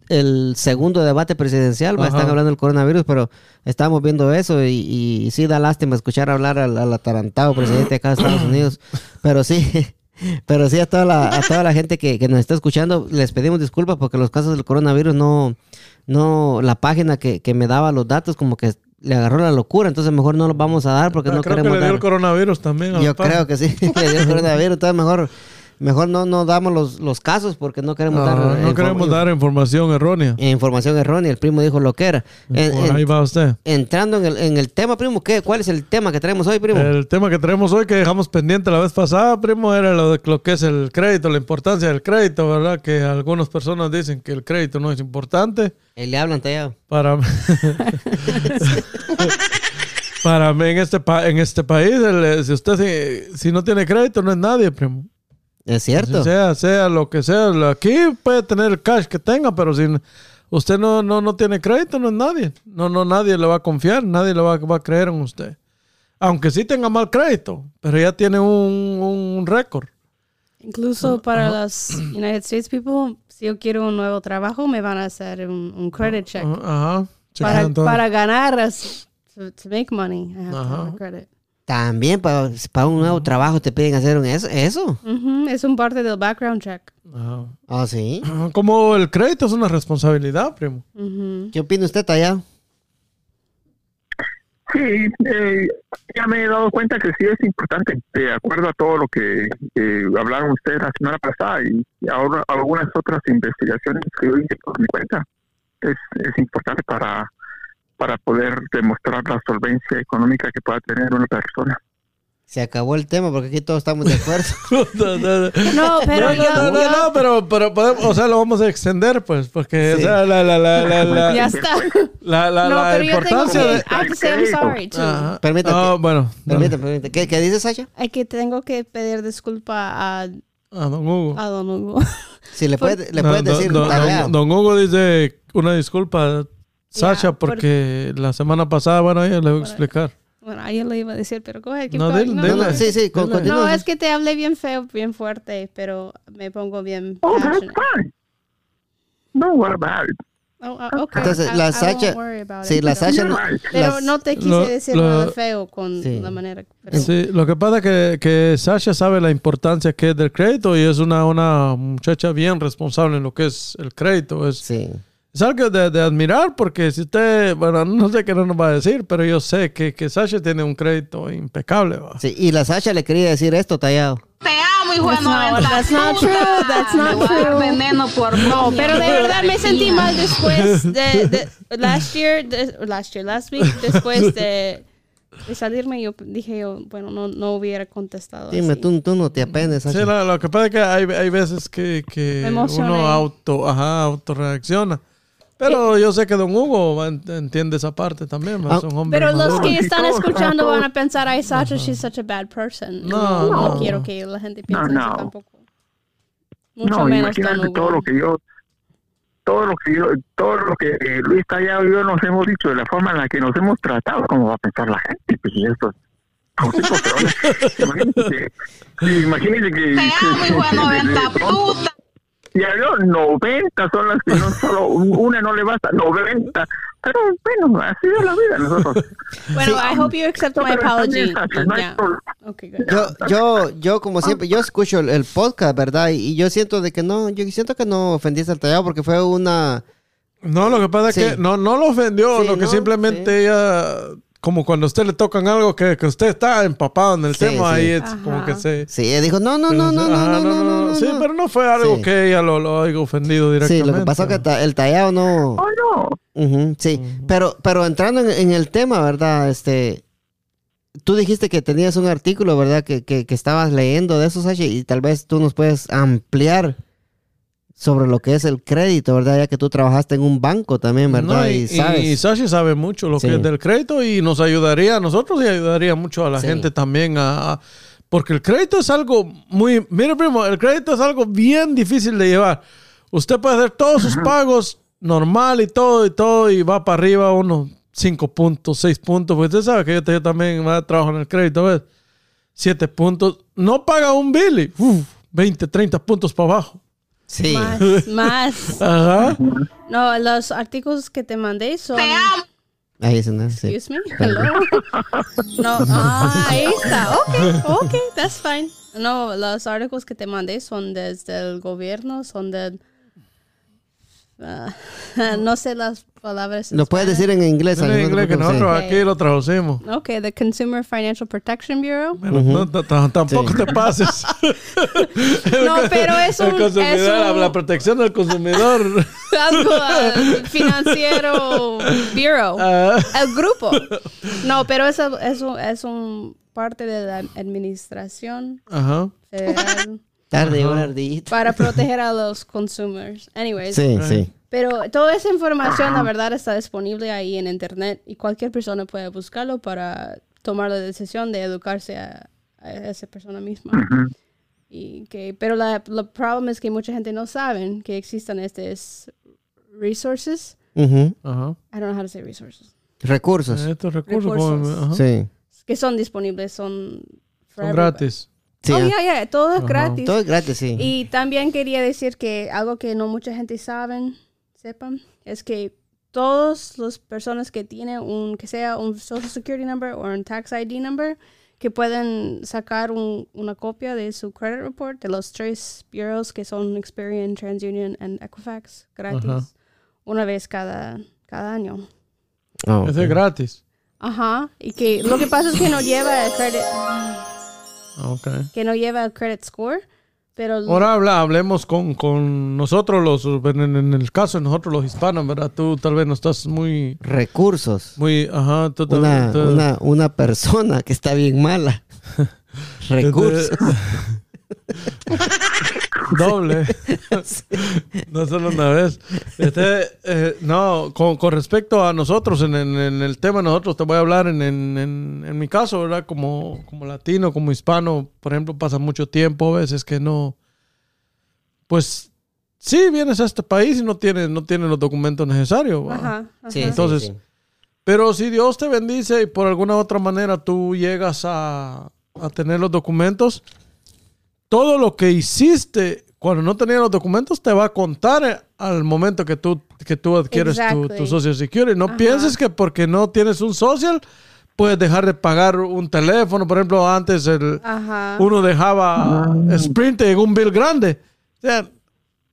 el segundo debate presidencial, Ajá. están hablando del coronavirus, pero estamos viendo eso y, y sí da lástima escuchar hablar al, al atarantado presidente de acá de Estados Unidos, pero sí, pero sí a toda la, a toda la gente que, que nos está escuchando, les pedimos disculpas porque los casos del coronavirus no, no, la página que, que me daba los datos como que le agarró la locura, entonces mejor no los vamos a dar porque Ah, no creo que queremos le dio dar. el coronavirus también. Yo creo que sí, le dio el coronavirus, entonces mejor, mejor no, no damos los, los casos porque no queremos dar. Ah, no eh, queremos inform- dar información errónea. información errónea. El primo dijo lo que era. En- Por en- ahí va usted. entrando en el, en el tema, primo, ¿qué, ¿cuál es el tema que tenemos hoy, primo? El tema que tenemos hoy que dejamos pendiente la vez pasada, primo, era lo de lo que es el crédito, la importancia del crédito, ¿verdad? Que algunas personas dicen que el crédito no es importante. Eh, le hablan tallado. Para mí, para mí en este, pa- en este país, el- si usted si, si no tiene crédito no es nadie, primo. Es cierto. Sea, sea lo que sea. Aquí puede tener el cash que tenga, pero si usted no, no, no tiene crédito, no es nadie. No, no, nadie le va a confiar, nadie le va, va a creer en usted. Aunque sí tenga mal crédito, pero ya tiene un, un récord. Incluso para los United States people, si yo quiero un nuevo trabajo, me van a hacer un, un credit check. Ajá. para, ganar, to, to make money, I have to Ajá. have a credit. También para, para un nuevo trabajo te piden hacer un eso. ¿Eso? Ujú, Es un parte del background check. Ajá. Ah, sí. Como el crédito es una responsabilidad, primo. Ujú. ¿Qué opina usted, tallado? Sí, eh, ya me he dado cuenta que sí es importante, de acuerdo a todo lo que eh, hablaron ustedes la semana pasada y, y ahora algunas otras investigaciones que yo hice por mi cuenta. Es, es importante para, para poder demostrar la solvencia económica que pueda tener una persona. Se acabó el tema porque aquí todos estamos de acuerdo. no, no, no. No, pero No, yo, no, no, yo- no, pero, pero podemos, o sea, lo vamos a extender, pues, porque Sí. o sea, la, la, la, la, la, ya está. la, la, no, la pero yo tengo importancia que, de... I'm sorry too. Permítame. Ah, bueno. Permítame, permítame. ¿Qué, ¿Qué dice Sasha? Hay que tengo que pedir disculpa a, Ah, don Hugo. a Don Hugo. Si le puede, le No, puedes don- decir, don, don- don Hugo dice una disculpa, Sasha, por- porque la semana pasada, bueno, ella le voy a explicar. Bueno, ayer le iba a decir, pero go ahead, keep No, No, sí, sí, con-. No, es que te hablé bien feo, bien fuerte, pero me pongo bien Oh, that's fine. No, what about it? Oh, ah, okay. Entonces, I- la I worry about sí, it, la pero- Sasha no-. Pero las- no te quise Lo- decir lo- nada feo con Sí. la manera. Pero, Sí, lo que pasa es que, que Sasha sabe la importancia que es del crédito y es una, una muchacha bien responsable en lo que es el crédito. Es, Sí. Es algo de, de admirar porque si usted, bueno, no sé qué no nos va a decir, pero yo sé que, que Sasha tiene un crédito impecable. ¿va? Sí, y la Sasha le quería decir esto, tallado. Te amo, hijo de That's not- 90 that's not true, that's not true. veneno por no, pero de verdad me sentí mal después de... last year, de- last year, last week, después de, de salirme, yo dije yo, bueno, no, no hubiera contestado. Dime, así. tú, tú no te apendes, Sasha. Sí, lo, lo que pasa es que hay, hay veces que, que uno auto, ajá, autorreacciona. Pero yo sé que don Hugo entiende esa parte también. Ah, hombre Pero los maduro. que están escuchando van a pensar, ay, Sacha, she's such a bad person. No, no, no. quiero que la gente piense No, eso no. tampoco. Mucho no, menos Don imagínate Hugo. todo lo que yo, todo lo que yo, todo lo que eh, Luis Callao y yo nos hemos dicho, de la forma en la que nos hemos tratado, ¿cómo va a pensar la gente? Pues y esto, imagínense imagínense que, amo, hijo de 90 puta. Ya veo, 90 son las que no solo una no le basta, 90. Pero bueno, así es la vida nosotros. Bueno, I hope you accept No, my apology. Yeah. Okay. Yo, yo, yo como siempre, yo escucho el, el podcast, ¿verdad? Y, y yo siento de que no, yo siento que no ofendiste al tallado porque fue una... No, lo que pasa Sí. es que no, no lo ofendió, Sí, lo que no, simplemente sí. ella, como cuando a usted le tocan algo que, que usted está empapado en el Sí, tema, sí. ahí es Ajá. como que se... Sí, ella dijo, no, no, no, no, no, Ajá, no, no, no, no, Sí, no. pero no fue algo Sí. que ella lo, lo haya ofendido Sí, directamente. lo que pasó es que el tallado no... Oh, no. Ujú, sí, pero, pero entrando en, en el tema, ¿verdad? Este, tú dijiste que tenías un artículo, ¿verdad? Que, que, que estabas leyendo de eso, Sashi, y tal vez tú nos puedes ampliar sobre lo que es el crédito, ¿verdad? Ya que tú trabajaste en un banco también, ¿verdad? No, y, y, sabes. y Sashi sabe mucho lo Sí. que es del crédito y nos ayudaría a nosotros y ayudaría mucho a la Sí. gente también a, a- porque el crédito es algo muy mire primo el crédito es algo bien difícil de llevar usted puede hacer todos sus pagos normal y todo y todo y va para arriba unos 5 puntos 6 puntos porque usted sabe que yo, también trabajo en el crédito ¿ves? 7 puntos no paga un bill y uf, 20 30 puntos para abajo sí. Más, más. ajá No, los artículos que te mandé son. Te amo. Ahí es una, sí. Excuse me. Hello. No, ah, ahí está. Ok, ok, that's fine. No, los artículos que te mandé son desde el gobierno, son del ah, no sé las palabras. Lo puedes decir en inglés. En no inglés que nosotros aquí lo traducimos. Ok, the Consumer Financial Protection Bureau. Tampoco Sí. te pases. No, pero es El un, consumidor, es un- la protección del consumidor. algo ah, financiero bureau. Ah, El grupo. No, pero es, el- es, un, es un parte de la administración Ajá. federal Tarde, una ardillita. para proteger a los consumers. Anyways. Sí, sí. Pero toda esa información, la verdad, está disponible ahí en internet y cualquier persona puede buscarlo para tomar la decisión de educarse a, a esa persona misma. Ujú. Y que, pero la, el problema es que mucha gente no sabe que existen estos resources. Ujú. Ajá. I don't know how to say resources. Recursos. Estos recursos, Recursos. Sí. Que son disponibles, son... son everybody. gratis. Sí, oh, ah. yeah, yeah, todo es gratis. Todo es gratis, sí. Y también quería decir que algo que no mucha gente saben, sepan, es que todas las personas que tienen un, que sea un Social Security number o un Tax ID number, que pueden sacar un- una copia de su credit report de los tres bureaus que son Experian, TransUnion y Equifax gratis una vez cada, cada año. Oh, Ese ok. es gratis. Ajá. Y que lo que pasa es que no lleva el credit, Que no lleva el credit score, pero Ahora habla, hablemos con, con nosotros, los, en, en el caso de nosotros los hispanos, ¿verdad? Tú tal vez no estás muy, Recursos. muy, ajá, tú tal Una, tú- una, una persona que está bien mala. Recursos. Doble. no solo una vez. Este, eh, no, con, con respecto a nosotros, en, en- en el tema de nosotros, te voy a hablar en, en- en- en mi caso, ¿verdad? Como, como latino, como hispano, por ejemplo, pasa mucho tiempo a veces que no. Pues sí, vienes a este país y no tienes, no tienes los documentos necesarios. Ajá, ajá. Sí, sí, Entonces, sí. Pero si Dios te bendice y por alguna otra manera tú llegas a, a tener los documentos, todo lo que hiciste cuando no tenías los documentos te va a contar al momento que tú, que tú adquieres tu, Exactly. tu Social Security. No Ajá. pienses que porque no tienes un social puedes dejar de pagar un teléfono. Por ejemplo, antes el, Ajá. uno dejaba Sprint en un bill grande. O sea,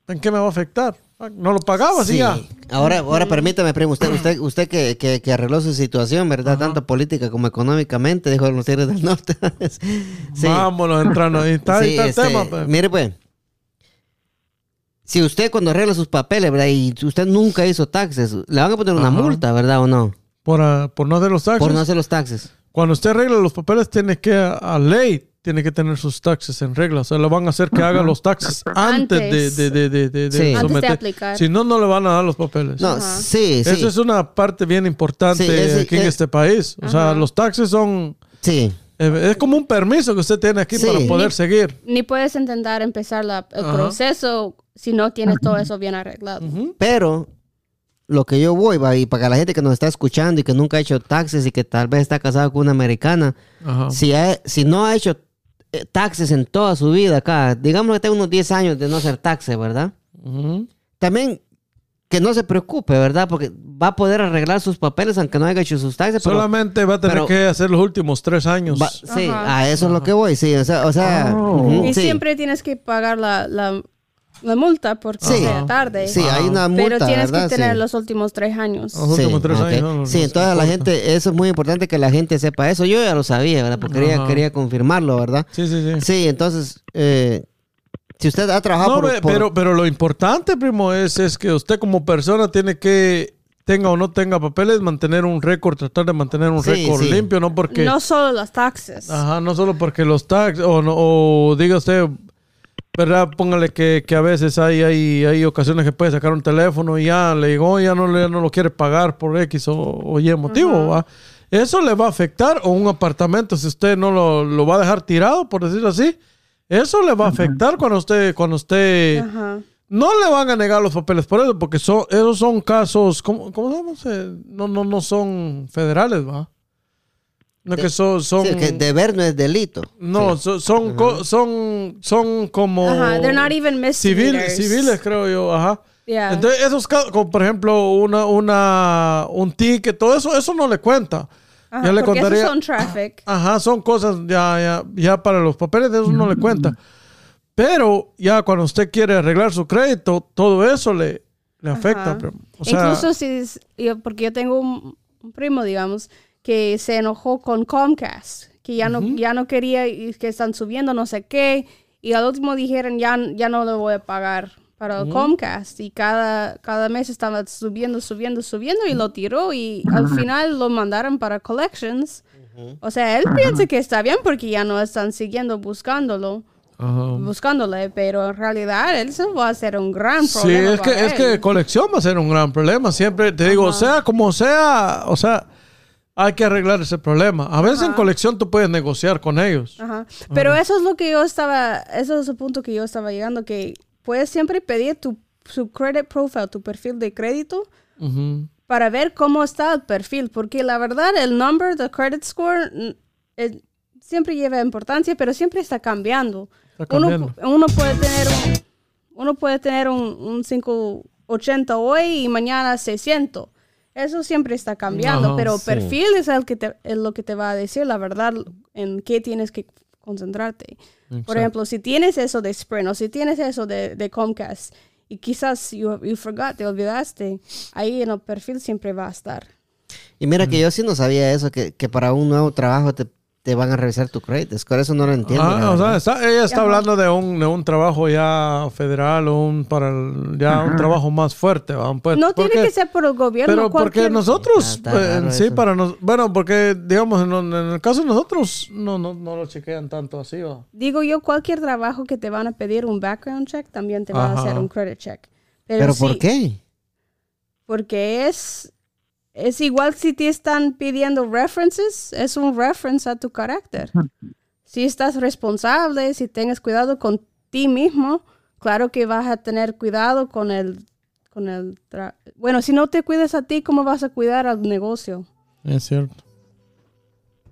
¿en qué me va a afectar? No lo pagaba, sí, ya. Ahora, ahora permítame, primo, usted, usted, usted que, que, que arregló su situación, ¿verdad? Tanto política como económicamente, dijo los Tigres del Norte. sí. Vámonos entrando ahí. Está, ahí Sí, está el este, tema. pues. Mire, pues. Si usted cuando arregla sus papeles, ¿verdad? Y usted nunca hizo taxes, le van a poner una Ajá. multa, ¿verdad? ¿O no? Por, ah, por no hacer los taxes. Por no hacer los taxes. Cuando usted arregla los papeles, tiene que, a ley, tiene que tener sus taxes en regla. O sea, le van a hacer que haga los taxes antes, Antes. de, de, de, de, de Sí. Antes de someter. aplicar. Si no, no le van a dar los papeles. No, Ajá. sí, sí. Esa es una parte bien importante Sí, ese- aquí en este país. O sea, Ajá. los taxes son... Sí. eh, es como un permiso que usted tiene aquí Sí. para poder Ni- seguir. Ni puedes intentar empezar la- el Ajá. proceso si no tienes todo eso bien arreglado. Pero lo que yo voy, va, y para la gente que nos está escuchando y que nunca ha hecho taxes y que tal vez está casado con una americana, Ajá. si, ha- si no ha hecho taxes en toda su vida acá, digamos que tenga unos 10 años de no hacer taxes, ¿verdad? También que no se preocupe, ¿verdad? Porque va a poder arreglar sus papeles aunque no haya hecho sus taxes. pero Solamente va a tener pero- que hacer los últimos tres años. va- sí, Ajá. a eso es lo que voy, sí. O sea, o sea Oh. Y sí. siempre tienes que pagar la, la, la multa porque Sí. sea tarde. Sí, hay una multa, Pero tienes ¿verdad? que tener Sí. los últimos tres años. Los últimos tres ok. años. no, Sí, entonces la gente, eso es muy importante que la gente sepa eso. Yo ya lo sabía, ¿verdad? Porque quería, confirmarlo, ¿verdad? Sí, sí, sí. Sí, entonces, eh, si usted ha trabajado No, por, por- pero, pero lo importante, primo, es, es que usted como persona tiene que, tenga o no tenga papeles, mantener un récord, tratar de mantener un Sí, récord sí. limpio, no porque... No solo los taxes. Ajá, no solo porque los tax, o, no, o diga usted, ¿verdad? Póngale que, que a veces hay, hay, hay ocasiones que puede sacar un teléfono y ya le digo, ya no, le- ya no lo quiere pagar por X o, o Y motivo, ¿va? Eso le va a afectar, o un apartamento, si usted no lo, lo va a dejar tirado, por decirlo así, eso le va a afectar cuando usted, cuando usted, no le van a negar los papeles por eso, porque son, esos son casos, ¿cómo, cómo se llama? Se- No, no, no son federales, ¿va? No que son, son sí, que deber no es delito. no, so- son, co- son, son como Ajá. They're not even civiles, misdemeanors. civiles, creo yo, ajá. Yeah. Entonces, esos casos, como por ejemplo, una, una, un ticket, todo eso, eso no le cuenta. Ajá, ya le contaría. esos son traffic. Ajá, son cosas ya, ya, ya para los papeles de eso no le cuenta. Pero ya cuando usted quiere arreglar su crédito, todo eso le, le afecta. O sea, Incluso si, es- yo, porque yo tengo un, un primo, digamos, que se enojó con Comcast, que ya no, ya no quería y que están subiendo no sé qué, y al último dijeron ya, ya no le voy a pagar para el Comcast, y cada, cada mes estaba subiendo, subiendo, subiendo, y lo tiró, y al final lo mandaron para Collections. O sea, él piensa que está bien porque ya no están siguiendo buscándolo, ajá. buscándole, pero en realidad él se va a hacer un gran Sí, problema. es que, es que colección va a ser un gran problema. Siempre. Te digo, sea como sea, o sea, hay que arreglar ese problema. A veces en colección tú puedes negociar con ellos. Ajá. Pero eso es lo que yo estaba, eso es el punto que yo estaba llegando, que puedes siempre pedir tu, su credit profile, tu perfil de crédito, Ujú. para ver cómo está el perfil, porque la verdad el number, the credit score, eh, siempre lleva importancia, pero siempre está cambiando. Está Uno, cambiando. pu- uno puede tener un, uno puede tener un, un 580 hoy y mañana 600. Eso siempre está cambiando, Ajá, pero sí. perfil es el que te, es lo que te va a decir la verdad en qué tienes que concentrarte. Por Exacto. ejemplo, si tienes eso de Sprint o si tienes eso de, de Comcast y quizás you, you forgot, te olvidaste, ahí en el perfil siempre va a estar. Y mira que yo sí no sabía eso, que, que para un nuevo trabajo te, te van a revisar tu credit score. Eso no lo entiendo. Ah, la o sea, verdad. está- ella está hablando de un, de un trabajo ya federal o un para el- ya un trabajo más fuerte. ¿va? Pues, no tiene que ser por el gobierno. Pero porque nosotros, Está- está en raro sí, eso. para nos, bueno, porque digamos, en, en el caso de nosotros, no, no, no lo chequean tanto así, ¿va? Digo yo, cualquier trabajo que te van a pedir un background check, también te van a hacer un credit check. ¿Pero por sí, qué? Porque es, es igual si te están pidiendo references, es un reference a tu carácter. Si estás responsable, si tengas cuidado con ti mismo, claro que vas a tener cuidado con el... Con el tra- bueno, si no te cuidas a ti, ¿cómo vas a cuidar al negocio? Es cierto.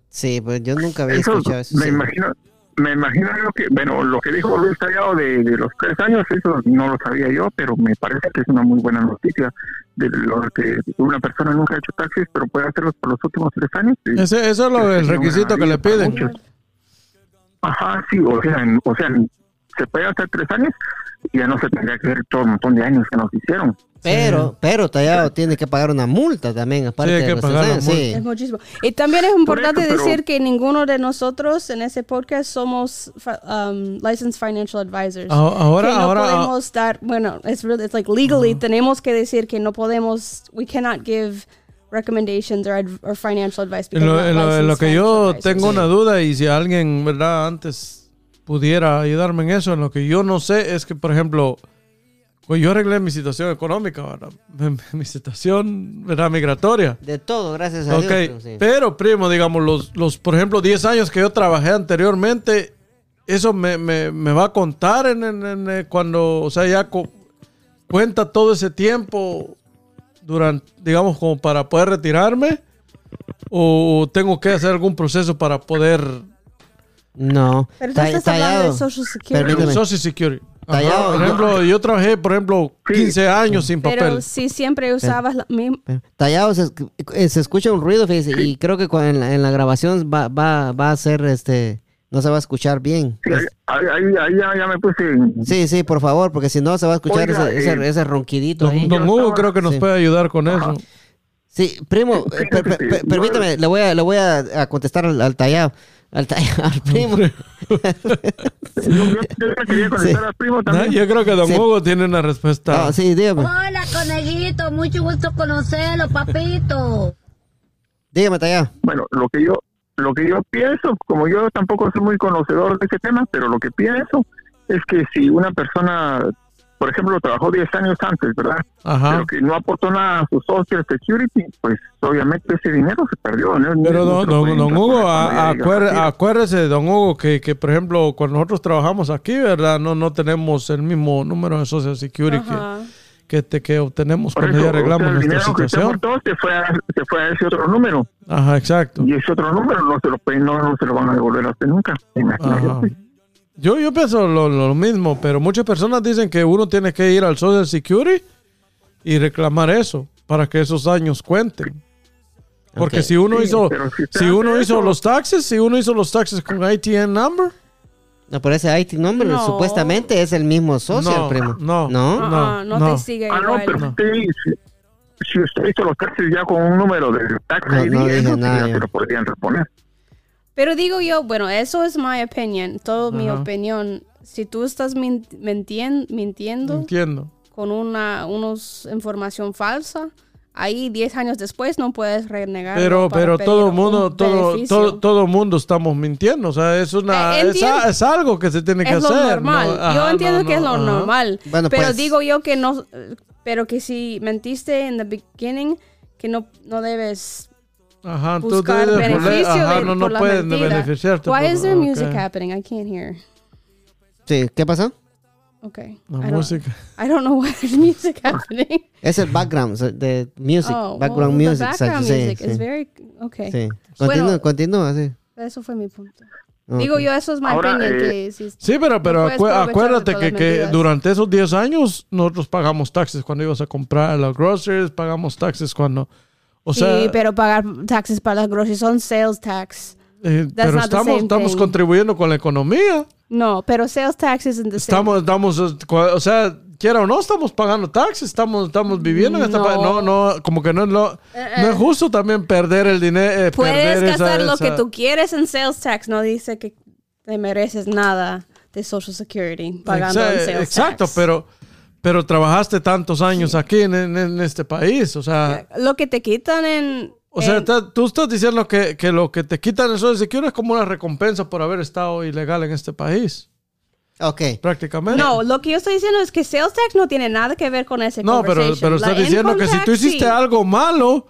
Sí, pues yo nunca había Eso, escuchado eso. me sí. imagino, me imagino lo que, bueno, lo que dijo Luis Tallado de, de los tres años, eso no lo sabía yo, pero me parece que es una muy buena noticia de lo que una persona nunca ha hecho taxis, pero puede hacerlos por los últimos tres años. Ese, eso es lo, el requisito que le piden. Ajá, sí, o sea, o sea, se puede hacer tres años y ya no se tendría que ver todo el montón de años que nos hicieron. Pero, pero Tallado tiene que pagar una multa también, aparte hay de pagar sí. Es muchísimo. Y también es importante eso, pero- decir que ninguno de nosotros en ese podcast somos um, licensed financial advisors. Ah, Ahora, que no ahora, ah, podemos dar, bueno, es really, it's like legally tenemos que decir que no podemos, we cannot give recommendations or, or financial advice. en lo, en lo- en lo que yo advisors. tengo una duda y si alguien, ¿verdad? Antes pudiera ayudarme en eso, en lo que yo no sé es que, por ejemplo, pues yo arreglé mi situación económica, ¿verdad? Mi, mi situación, ¿verdad? Migratoria. De todo, gracias a Ok, Dios. pero sí. pero primo, digamos, los, los, por ejemplo, 10 años que yo trabajé anteriormente, eso me, me, me va a contar en, en- en, eh, cuando, o sea, ya co- cuenta todo ese tiempo durante, digamos, como para poder retirarme, o tengo que hacer algún proceso para poder No. Pero tú Ta- estás hablando Tallado. de Social Security. Permíteme. Social Security. Ajá, Tallado, por ejemplo, yo trabajé, por ejemplo, 15 años sin Pero papel. si siempre usabas la misma... Tallado, se, eh, se escucha un ruido, fíjese, y creo que en la, en la grabación va, va, va a ser, este, no se va a escuchar bien. Sí, ahí, ahí, ya, ya me puse. Sí, sí, por favor, porque si no se va a escuchar Oiga, ese, ese, eh, ese ronquidito Don, ahí. don Hugo creo que nos sí. puede ayudar con eso. Sí, primo, eh, per- per- per- permítame, le voy a, le voy a, a contestar al, al tallado, al, primo. Yo, al primo también. Creo que Don Sí. Hugo tiene una respuesta. Ah, sí, dígame, Hola, conejito, mucho gusto conocerlo, papito. dígame, tallado. Bueno, lo que yo lo que yo pienso, como yo tampoco soy muy conocedor de ese tema, pero lo que pienso es que si una persona, por ejemplo, trabajó 10 años antes, ¿verdad? Ajá. Pero que no aportó nada a su Social Security, pues obviamente ese dinero se perdió. ¿no? Pero No don, don, Hugo, a- acuérdese, don Hugo, que, que por ejemplo, cuando nosotros trabajamos aquí, ¿verdad? No, no tenemos el mismo número de Social Security que, Ajá. que, te- que obtenemos cuando ya arreglamos el nuestra dinero que usted situación. aportó se fue, a, se fue a ese otro número. Ajá, exacto. Y ese otro número no se lo, no, no se lo van a devolver a usted nunca. Imagínese. Yo, yo pienso lo, lo mismo, pero muchas personas dicen que uno tiene que ir al Social Security y reclamar eso para que esos años cuenten. Porque si uno Sí, hizo, pero si uno hizo eso- los taxes, si uno hizo los taxes con ITN number, No, por ese IT number No. supuestamente es el mismo social, No, primo. no. ¿No? Ah, No, no, no. te sigue Ah, no, igual. pero usted, si, si usted hizo los taxis ya con un número de tax No, no dije nada ya yo. se lo podrían reponer. Pero digo yo, bueno, eso es mi opinión, todo mi opinión. Si tú estás min- mintien- mintiendo Entiendo. con una unos información falsa, ahí 10 años después no puedes renegar. Pero, pero todo el mundo, todo, todo, todo mundo estamos mintiendo. O sea, es una, Eh, es, entiendo. a- es algo que se tiene que es lo hacer. normal. ¿no? Ajá, yo entiendo no, que es lo ajá. normal. Bueno, pero pues- digo yo que no, pero que si mentiste en the beginning, que no, no debes Ajá, tú buscar poner- beneficio ajá, de, no, no por la puedes mentira. beneficiarte. Why por- is there music ok. happening? I can't hear. Sí, ¿qué pasó? Okay. La I don't- música. I don't know why there's music happening. Es el background so- de music, Oh, background well, music. The background sí, music sí, is very okay. sí. Bueno. Continúa, continúa, sí. Eso fue mi punto. Ok. Digo yo, eso es opinion. eh, Sí, pero, pero de acuérdate que, que durante esos 10 años nosotros pagamos taxes cuando ibas a comprar los groceries, pagamos taxes cuando... O sea, sí, pero pagar taxes para las groceries son sales tax. eh, pero estamos, estamos contribuyendo con la economía. No, pero sales tax isn't the same. Estamos, estamos, eh, o sea, quiera o no, estamos pagando taxes, estamos, estamos viviendo en este No. No, no, como que no es, lo, no es justo también perder el dinero. eh, Puedes gastar lo esa- que tú quieres en sales tax. No dice que te mereces nada de Social Security pagando en sales Exacto, tax. pero, pero trabajaste tantos años aquí en, en- en este país, o sea... Lo que te quitan en... O sea, en- tú estás diciendo que, que lo que te quitan el Social Security es como una recompensa por haber estado ilegal en este país, Ok. prácticamente. no, lo que yo estoy diciendo es que sales tax no tiene nada que ver con ese No, pero, pero estás diciendo que si tú hiciste sí. algo malo,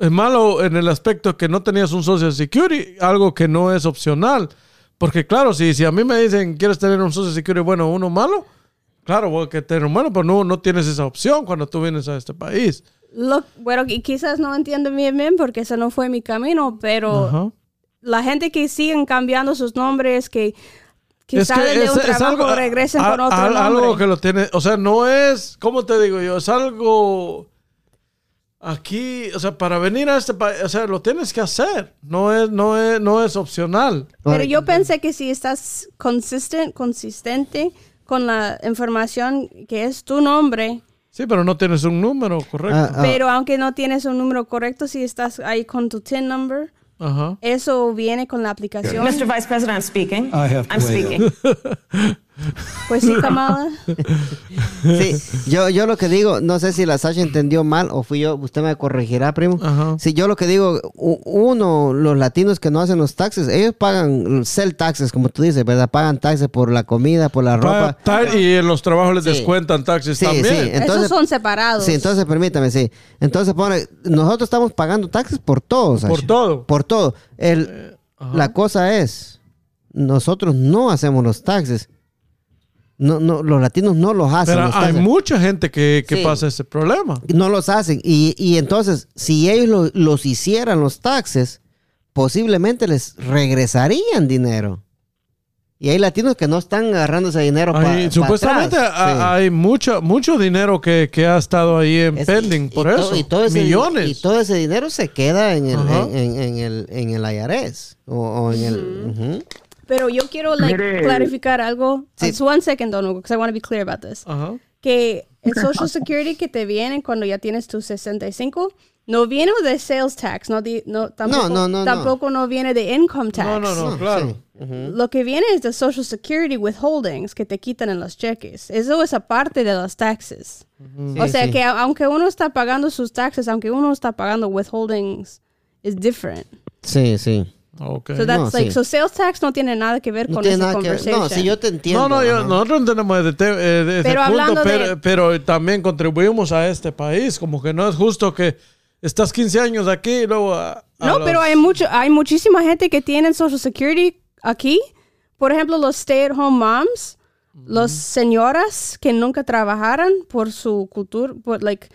es malo en el aspecto que no tenías un Social Security, algo que no es opcional. Porque claro, si, si a mí me dicen, ¿quieres tener un Social Security bueno o uno malo? Claro, que tener uno malo, pero no, no tienes esa opción cuando tú vienes a este país. Lo- bueno, y quizás no entiendo bien bien porque ese no fue mi camino, pero Ajá. la gente que siguen cambiando sus nombres, que, que Es que salen de es- un es trabajo, algo- regresen a- con otro a- nombre. Algo que lo tiene, o sea, no es, ¿cómo te digo yo? Es algo aquí, o sea, para venir a este país, o sea, lo tienes que hacer, no es, no es, no es opcional. Pero yo pensé que si estás consistent, consistente con la información que es tu nombre, Sí, pero no tienes un número correcto. Ah, ah, pero aunque no tienes un número correcto, si estás ahí con tu TIN number, eso viene con la aplicación. Mr. Vice President, I'm speaking. I have to I'm speaking. Pues sí, Kamala. Sí, yo, yo lo que digo, no sé si la Sasha entendió mal o fui yo, usted me corregirá, primo. Ajá. Sí, yo lo que digo, uno, los latinos que no hacen los taxes, ellos pagan sell taxes, como tú dices, ¿verdad? Pagan taxes por la comida, por la Pa- ropa. y en los trabajos les Sí. descuentan taxes Sí, también. sí. Esos son separados. Sí, entonces permítame, sí. Entonces pone, nosotros estamos pagando taxes por todo, Sasha. Por todo. Por todo. El, la cosa es, nosotros no hacemos los taxes. No, no, los latinos no los hacen. Pero los hay mucha gente que, que Sí. pasa ese problema. No los hacen. Y, y entonces, si ellos lo- los hicieran los taxes, posiblemente les regresarían dinero. Y hay latinos que no están agarrando ese dinero para Hay- supuestamente ha- hay mucho, mucho dinero que, que ha estado ahí en pending por eso. y todo ese, Millones. Y todo ese dinero se queda en el, en, en- en el, en el IRS. O, o en el... Pero yo quiero like, Mire. clarificar algo. Sí. Just one second, Don Hugo, because I want to be clear about this. Ajá. Que el Social Security que te viene cuando ya tienes tus 65 no viene de sales tax, no, di- no, tampoco, no, no, no. tampoco no. viene de income tax. No, no, no, claro. sí. Ujú. Lo que viene es de Social Security withholdings que te quitan en los cheques. Eso es aparte de los taxes. o Sí, sea sí. que aunque uno está pagando sus taxes, aunque uno está pagando withholdings, es different. Sí, sí. Ok. So that's No, like, sí. so sales tax no tiene nada que ver No con esa conversation. No, si yo te entiendo. No, no, yo- nosotros entendemos de, te- eh, de ese Pero punto, hablando pero, de- pero también contribuimos a este país. Como que no es justo que estás 15 años aquí y luego... a- a No, los- pero hay mucho, hay muchísima gente que tiene Social Security aquí. Por ejemplo, los stay-at-home moms, las señoras que nunca trabajaron por su cultura, por like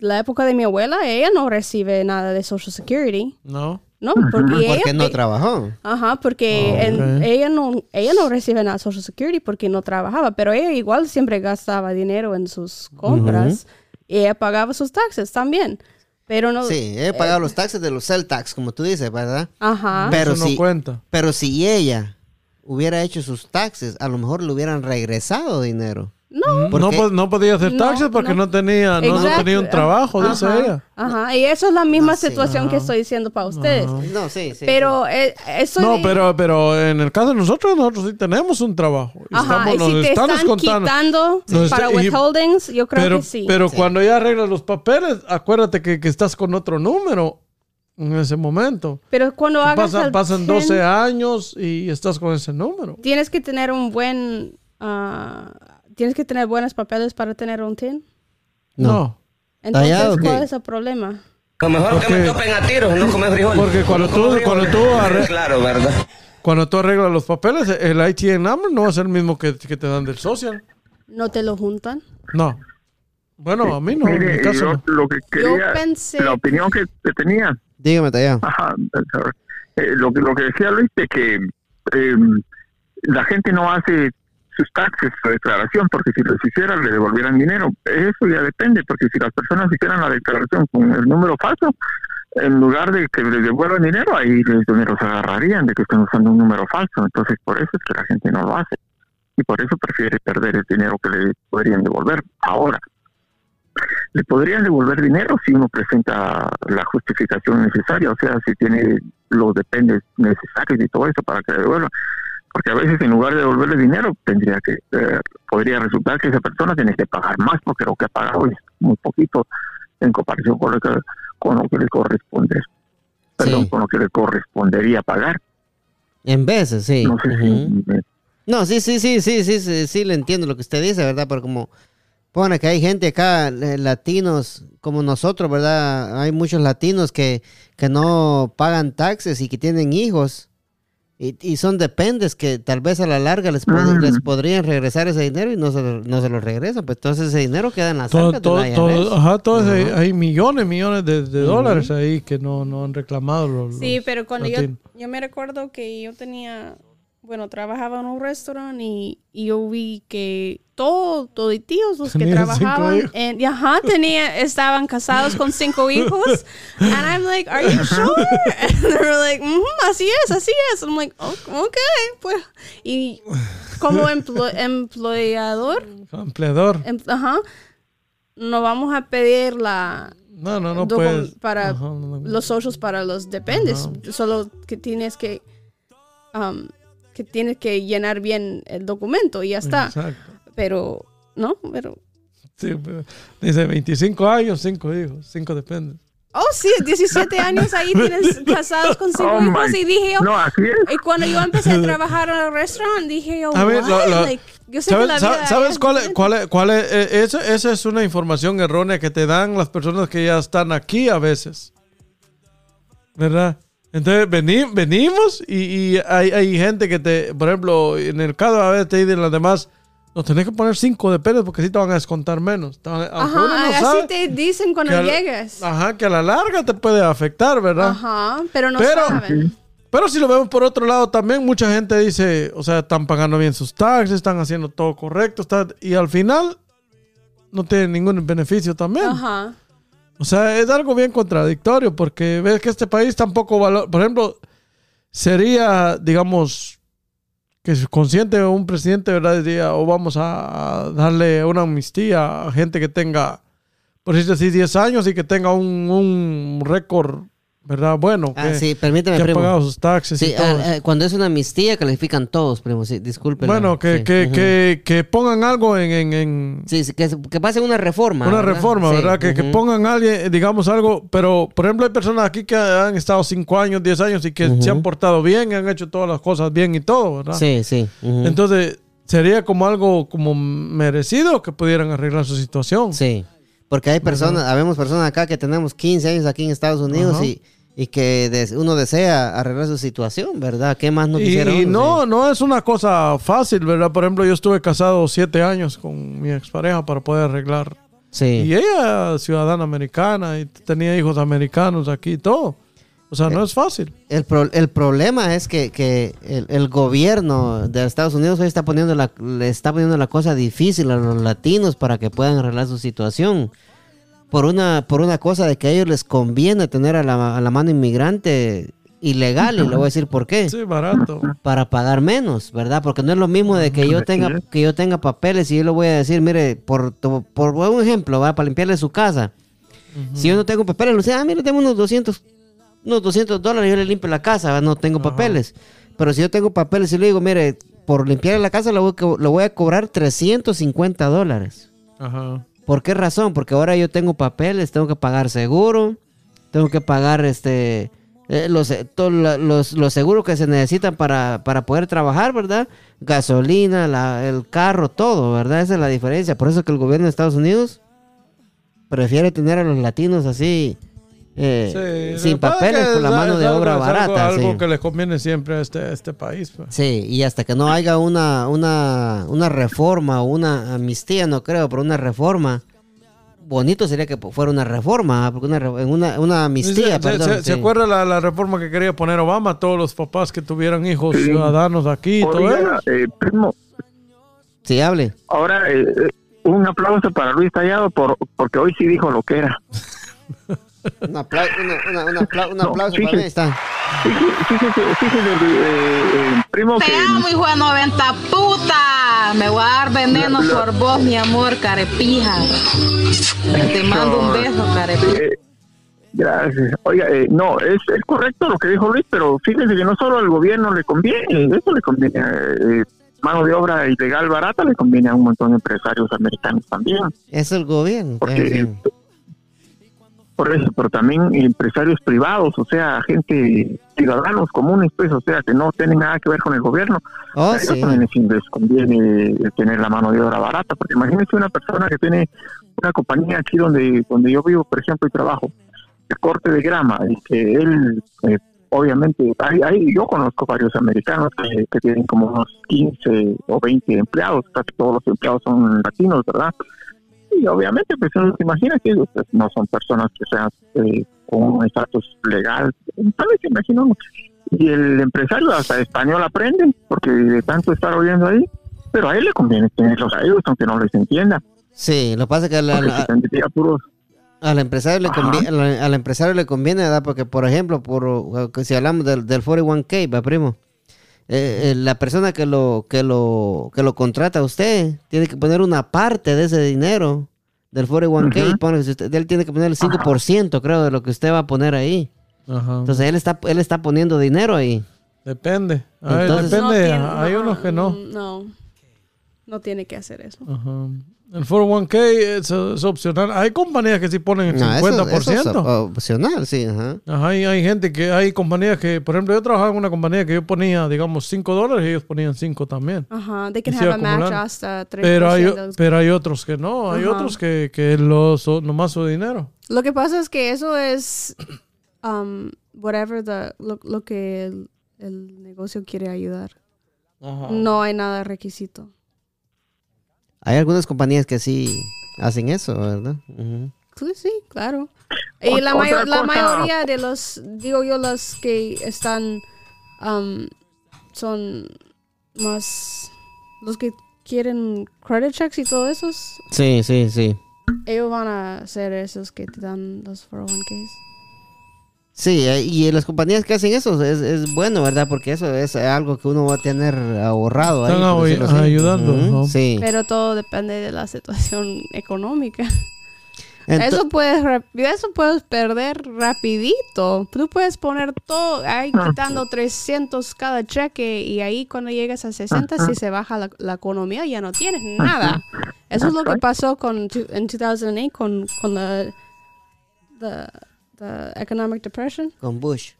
la época de mi abuela, ella no recibe nada de Social Security, No. ¿No? Porque ella, no trabajó. Ajá, porque Ah, en- ella no ella no recibe nada de Social Security porque no trabajaba, pero ella igual siempre gastaba dinero en sus compras y ella pagaba sus taxes también. Pero no Sí, he pagado los taxes de los cell tax, como tú dices, ¿verdad? Ajá. Pero Eso no si, cuenta. pero si ella hubiera hecho sus taxes, a lo mejor le hubieran regresado dinero. No. No, Porque- po- no podía hacer No, taxes porque no, no. tenía, no, no tenía un trabajo, dice Ajá, ella. Ajá, y eso es la misma No, sí. situación que estoy diciendo para ustedes. No, sí, sí. Pero eh, eso No, de- pero, pero en el caso de nosotros, nosotros sí tenemos un trabajo. Y Ajá, estamos- y si nos te están están descontando. quitando para y- withholdings, yo creo pero, que sí. Pero Sí. cuando ya arreglas los papeles, acuérdate que, que estás con otro número en ese momento. Pero cuando hagas Pasa- el pasan PIN, 12 años y estás con ese número. tienes que tener un buen ah, tienes que tener buenos papeles para tener un TIN. No. No. Entonces. ¿cuál es el problema? Lo mejor que Porque- me topen a tiros, no comer frijoles. Porque cuando No tú- frijoles. cuando tú arre- Claro, ¿verdad? Cuando tú arreglas los papeles, el ITN number no es el mismo que, que te dan del social. ¿No te lo juntan? No. Bueno, a mí no, en mi Mire, caso yo no. lo que quería, pensé- la opinión que, que tenía, Dígame, Tallado. ajá, eh, lo, que- lo que decía Luis, de que eh, la gente no hace sus taxes, su declaración, porque si los hiciera le devolvieran dinero. Eso ya depende, porque si las personas hicieran la declaración con el número falso, en lugar de que les devuelvan dinero, ahí los dineros agarrarían de que están usando un número falso. Entonces, por eso es que la gente no lo hace. Y por eso prefiere perder el dinero que le podrían devolver. Ahora, le podrían devolver dinero si uno presenta la justificación necesaria, o sea, si tiene los dependes necesarios y todo eso para que le devuelvan. Porque a veces en lugar de devolverle dinero, tendría que, eh, podría resultar que esa persona tiene que pagar más porque lo que ha pagado es muy poquito en comparación con lo que, con lo que le corresponde, perdón, Sí. con lo que le correspondería pagar. En veces, sí. No sé si No, sí, sí, sí, sí, sí, sí, sí, le entiendo lo que usted dice, ¿verdad? Pero como pone que hay gente acá, eh, latinos como nosotros, ¿verdad? Hay muchos latinos que, que no pagan taxes y que tienen hijos y, y son dependes que tal vez a la larga les, pod- Mm. les podrían regresar ese dinero y no se, lo- no se lo regresan. Pues entonces ese dinero queda en las Todo, arcas todo, del todo- IRS. ajá, todo ese- hay, hay millones, millones de, de dólares ahí que no, no han reclamado los, Sí, los pero cuando yo, yo me recuerdo que yo tenía, bueno, trabajaba en un restaurante y, y yo vi que todos, toditos los que trabajaban, en, y ajá, tenía, estaban casados con cinco hijos. And I'm like, are you sure? And they were like, "Mhm, así es, así es. I'm like, "Oh, ok, pues. Y como emplo- empleador, Empleador. em- ajá, no vamos a pedir la, No, no, no puedes. para Ajá, no, no. los socios para los dependes. Solo que tienes que um, que tienes que llenar bien el documento y ya está. Exacto. Pero no, pero Sí, pero dice 25 años, 5 hijos, 5 dependen. oh sí, 17 años ahí tienes casados con cinco Oh, hijos my- y dije yo No, así es. y cuando yo empecé a trabajar en el restaurante dije yo A ver, lo- lo- Like, yo sé que ¿Sabes, la sa- vida sabes es cuál es? Cuál es, cuál es? Eh, eso- esa es una información errónea que te dan las personas que ya están aquí a veces. ¿Verdad? Entonces veni- venimos y, y hay, hay gente que te, por ejemplo, en el caso a veces te dicen las demás, no tenés que poner 5 de pelos porque así te van a descontar menos. Te van- aunque uno no Ajá, sabe así te dicen cuando llegues. Ajá, que a la larga te puede afectar, ¿verdad? Ajá, pero no Pero- saben. Pero si lo vemos por otro lado, también mucha gente dice, o sea, están pagando bien sus taxes, están haciendo todo correcto, está- y al final no tienen ningún beneficio también. Ajá. O sea, es algo bien contradictorio porque ves que este país tampoco valora, por ejemplo, sería, digamos, que consciente un presidente, ¿verdad? Diría, o vamos a darle una amnistía a gente que tenga, por decirlo así, 10 años y que tenga un, un récord, ¿verdad? Bueno, Ah, que, sí, permíteme, que ha primo. pagado sus taxes y Sí, todo. ah, ah, cuando es una amnistía califican todos, primo. Sí, disculpen. bueno, que, sí, que, ujú. que, que pongan algo en... en- en- Sí, sí, que, que pasen una reforma. Una ¿verdad? reforma, ¿verdad? Que, que ujú. pongan alguien, eh, digamos, algo. Pero, por ejemplo, hay personas aquí que han estado 5 años, 10 años y que Ujú. se han portado bien, han hecho todas las cosas bien y todo, ¿verdad? Sí, sí. Entonces, sería como algo como merecido que pudieran arreglar su situación. Sí, porque hay personas, habemos personas acá que tenemos 15 años aquí en Estados Unidos y, y que uno desea arreglar su situación, ¿verdad? ¿Qué más no quisiera y uno? no, Sí. no es una cosa fácil, ¿verdad? Por ejemplo, yo estuve casado 7 años con mi expareja para poder arreglar. Sí. Y ella ciudadana americana y tenía hijos americanos aquí y todo. O sea, Eh, no es fácil. El, pro- el problema es que, que el, el gobierno de Estados Unidos hoy está poniendo la, le está poniendo la cosa difícil a los latinos para que puedan arreglar su situación. Por una, por una cosa de que a ellos les conviene tener a la, a la mano inmigrante ilegal y le voy a decir por qué. Sí, barato. Para pagar menos, ¿verdad? Porque no es lo mismo de que yo tenga que yo tenga papeles y yo le voy a decir, mire, por, por un ejemplo, para limpiarle su casa. Si yo no tengo papeles, le dice, ah, mire, tengo unos 200, unos 200 dólares, yo le limpio la casa, no tengo papeles. Pero si yo tengo papeles y le digo, mire, por limpiar la casa le voy, a le voy a cobrar 350 dólares. Ajá. ¿Por qué razón? Porque ahora yo tengo papeles, tengo que pagar seguro, tengo que pagar este eh, los, eh, los, los seguros que se necesitan para, para poder trabajar, ¿verdad? Gasolina, el carro, todo, ¿verdad? Esa es la diferencia. Por eso que el gobierno de Estados Unidos prefiere tener a los latinos así, eh, Sí, sin papeles, por la mano es de algo- obra es algo- barata. Algo, sí. que les conviene siempre a este, a este país. pues. Sí, y hasta que no haya una, una, una reforma o una amnistía, no creo, pero una reforma, bonito sería que fuera una reforma, ¿ah? porque una, una, una ¿Se, amnistía, se- perdón. se- se sí. acuerda la, la reforma que quería poner Obama? Todos los papás que tuvieran hijos Sí. ciudadanos aquí todo Oiga, eso. eh, primo, Sí, hable. ahora eh, eh, un aplauso para Luis Tallado por, porque hoy sí dijo lo que era. Un aplauso, una, una- una apla- un No, aplauso fíjese. para mí, está. Fíjese, fíjese, fíjese, eh, eh, primo, Te que amo, hijo de 90 puta. Me voy a dar veneno por vos, mi amor, carepija. Te mando un beso, carepija. Eh, gracias. Oiga, eh, no, es, es correcto lo que dijo Luis, pero fíjense que no solo al gobierno le conviene, eso le conviene, eh, mano de obra ilegal barata le conviene a un montón de empresarios americanos también. Es el gobierno. Porque, en fin. Por eso, pero también empresarios privados, o sea, gente, ciudadanos comunes, pues, o sea, que no tienen nada que ver con el gobierno. Oh, a ellos sí. también les, conviene tener la mano de obra barata, porque imagínense una persona que tiene una compañía aquí donde, donde yo vivo, por ejemplo, y trabajo, de corte de grama, y que él, eh, obviamente, hay, hay- yo conozco varios americanos que, que tienen como unos 15 o 20 empleados, casi todos los empleados son latinos, ¿verdad? Y obviamente, pues uno se imagina que ellos pues, no son personas que sean eh, con un estatus legal, tal vez se imagina uno. Y el empresario hasta español aprende, porque de tanto estar oyendo ahí, pero a él le conviene tenerlos a ellos, aunque no les entienda. Sí, lo que pasa es que la- la- puros al empresario le conviene, al, al empresario le conviene, ¿verdad? Porque, por ejemplo, por si hablamos del, del 41K, ¿va, primo? Eh, eh, la persona que lo, que lo, que lo contrata a usted tiene que poner una parte de ese dinero del 41K. Ujú. pone- usted- él tiene que poner el 5%, creo, de lo que usted va a poner ahí. Ajá. Entonces, él está, él está poniendo dinero ahí. Depende. Ay, Entonces- depende. Hay no, unos que no. No. No tiene que hacer eso. Ajá. El 401k es, es opcional. Hay compañías que sí ponen el No, eso- 50%. eso es op- opcional, sí. Ajá. Ajá, y hay gente que, hay compañías que, por ejemplo, yo trabajaba en una compañía que yo ponía, digamos, 5 dólares y ellos ponían 5 también. Ajá. They can Y have a match hasta 3%. Pero hay, de los- pero hay otros que no, hay Ajá. otros que, que lo, so- nomás su dinero. Lo que pasa es que eso es um, whatever the, lo, lo que el, el negocio quiere ayudar. No hay nada requisito. Hay algunas compañías que sí hacen eso, ¿verdad? Sí, sí, claro. Y la, mayo- la mayoría de los, digo yo, los que están, um, son más, los que quieren credit checks y todo eso, Sí, sí, sí. ellos van a ser esos que te dan los 401ks. Sí, eh, y las compañías que hacen eso es, es bueno, ¿verdad? Porque eso es algo que uno va a tener ahorrado ahí. Están ayudando, ¿no? Sí. Pero todo depende de la situación económica. Ento- eso puedes rap- eso puedes perder rapidito. Tú puedes poner todo ahí quitando 300 cada cheque y ahí cuando llegas a 60 si se baja la, la economía ya no tienes nada. Eso es lo que pasó con tu- en 2008 con con la the, the economic depression. Con Bush.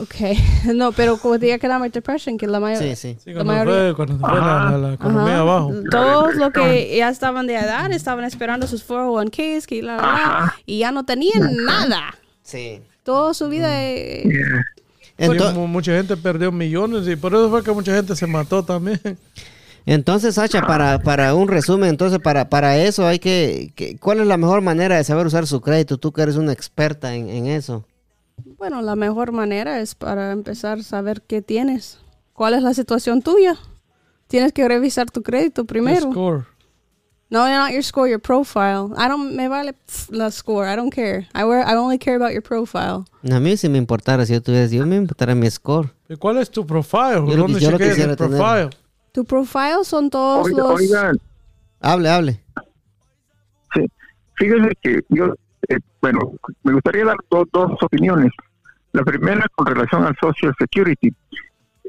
Okay. No, pero con the economic depression que la mayoría Sí, sí. Sí, La cuando mayoría- fue, cuando se fue la, la- la economía Ajá. abajo. Todos los que ya estaban de edad estaban esperando sus 401ks que la, la, la, y ya no tenían nada. Sí. Toda su vida. eh, Sí, Ento- mu- mucha gente perdió millones y por eso fue que mucha gente se mató también. entonces, Sacha, para, para un resumen, entonces para, para eso hay que, que- ¿Cuál es la mejor manera de saber usar su crédito? Tú que eres una experta en, en eso. Bueno, la mejor manera es para empezar a saber qué tienes. ¿Cuál es la situación tuya? Tienes que revisar tu crédito primero. score. No, not your score, your profile. I don't, me vale la score. I don't care. I, wear, I only care about your profile. A mí si me importara, si yo tuviera, yo me importara mi score. ¿Y cuál es tu profile? Yo lo ¿Dónde que- yo lo quisiera el tener. profile? Tu profile son todos Oiga, los... oigan, Hable, hable. Sí, fíjese que yo, eh, bueno, me gustaría dar do- dos opiniones. La primera con relación al Social Security.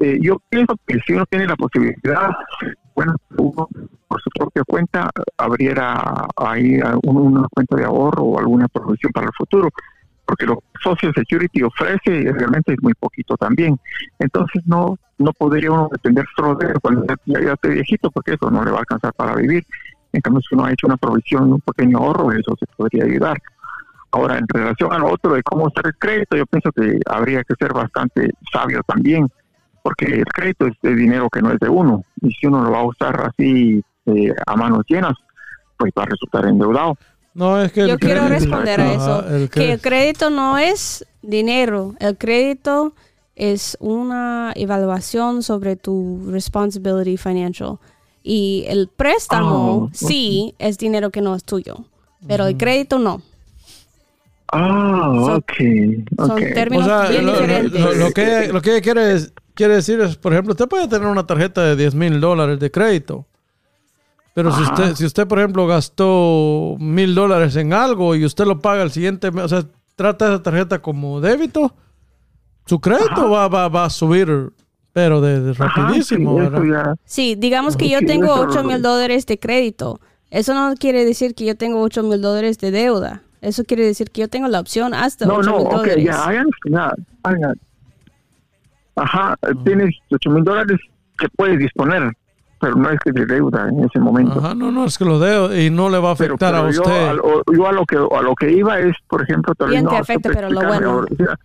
Eh, yo pienso que si uno tiene la posibilidad, bueno, uno por su propia cuenta abriera ahí una cuenta de ahorro o alguna provisión para el futuro, porque lo que Social Security ofrece realmente es muy poquito también. Entonces no no podría uno depender solo cuando ya, ya esté viejito, porque eso no le va a alcanzar para vivir. En cambio, si uno ha hecho una provisión, un pequeño ahorro, eso se podría ayudar. Ahora, en relación a lo otro de cómo usar el crédito, yo pienso que habría que ser bastante sabio también, porque el crédito es de dinero que no es de uno, y si uno lo va a usar así eh, a manos llenas, pues va a resultar endeudado. No, es que Yo quiero crédito- responder a Ajá, eso. el que el crédito- no es dinero. El crédito es una evaluación sobre tu responsibility financial. Y el préstamo Ah, sí es dinero que no es tuyo. Pero el crédito no. Ah, Son- ok, Son términos O sea, bien lo, diferentes. lo- lo que, lo que quiere, quiere decir es, por ejemplo, usted puede tener una tarjeta de 10 mil dólares de crédito. Pero si Ajá. usted, si usted, por ejemplo, gastó mil dólares en algo y usted lo paga el siguiente mes, o sea, trata esa tarjeta como débito, su crédito va, va, va a subir, pero de, de Ajá, rapidísimo, sí, ¿verdad? ya- Sí, digamos que Sí, yo tengo eso- 8 mil dólares de crédito. Eso no quiere decir que yo tengo 8 mil dólares de deuda. Eso quiere decir que yo tengo la opción hasta No, 8 no, mil ok, dólares. ya, hagan nada, hagan. Ajá, tienes 8 mil dólares que puedes disponer, pero no es que de deuda en ese momento. Ajá, no, no, es que lo deo y no le va a afectar pero a yo, usted. a, lo- yo a lo que a lo que iba es, por ejemplo, tal vez Bien no, te afecta, pero lo bueno. ahora. O sea,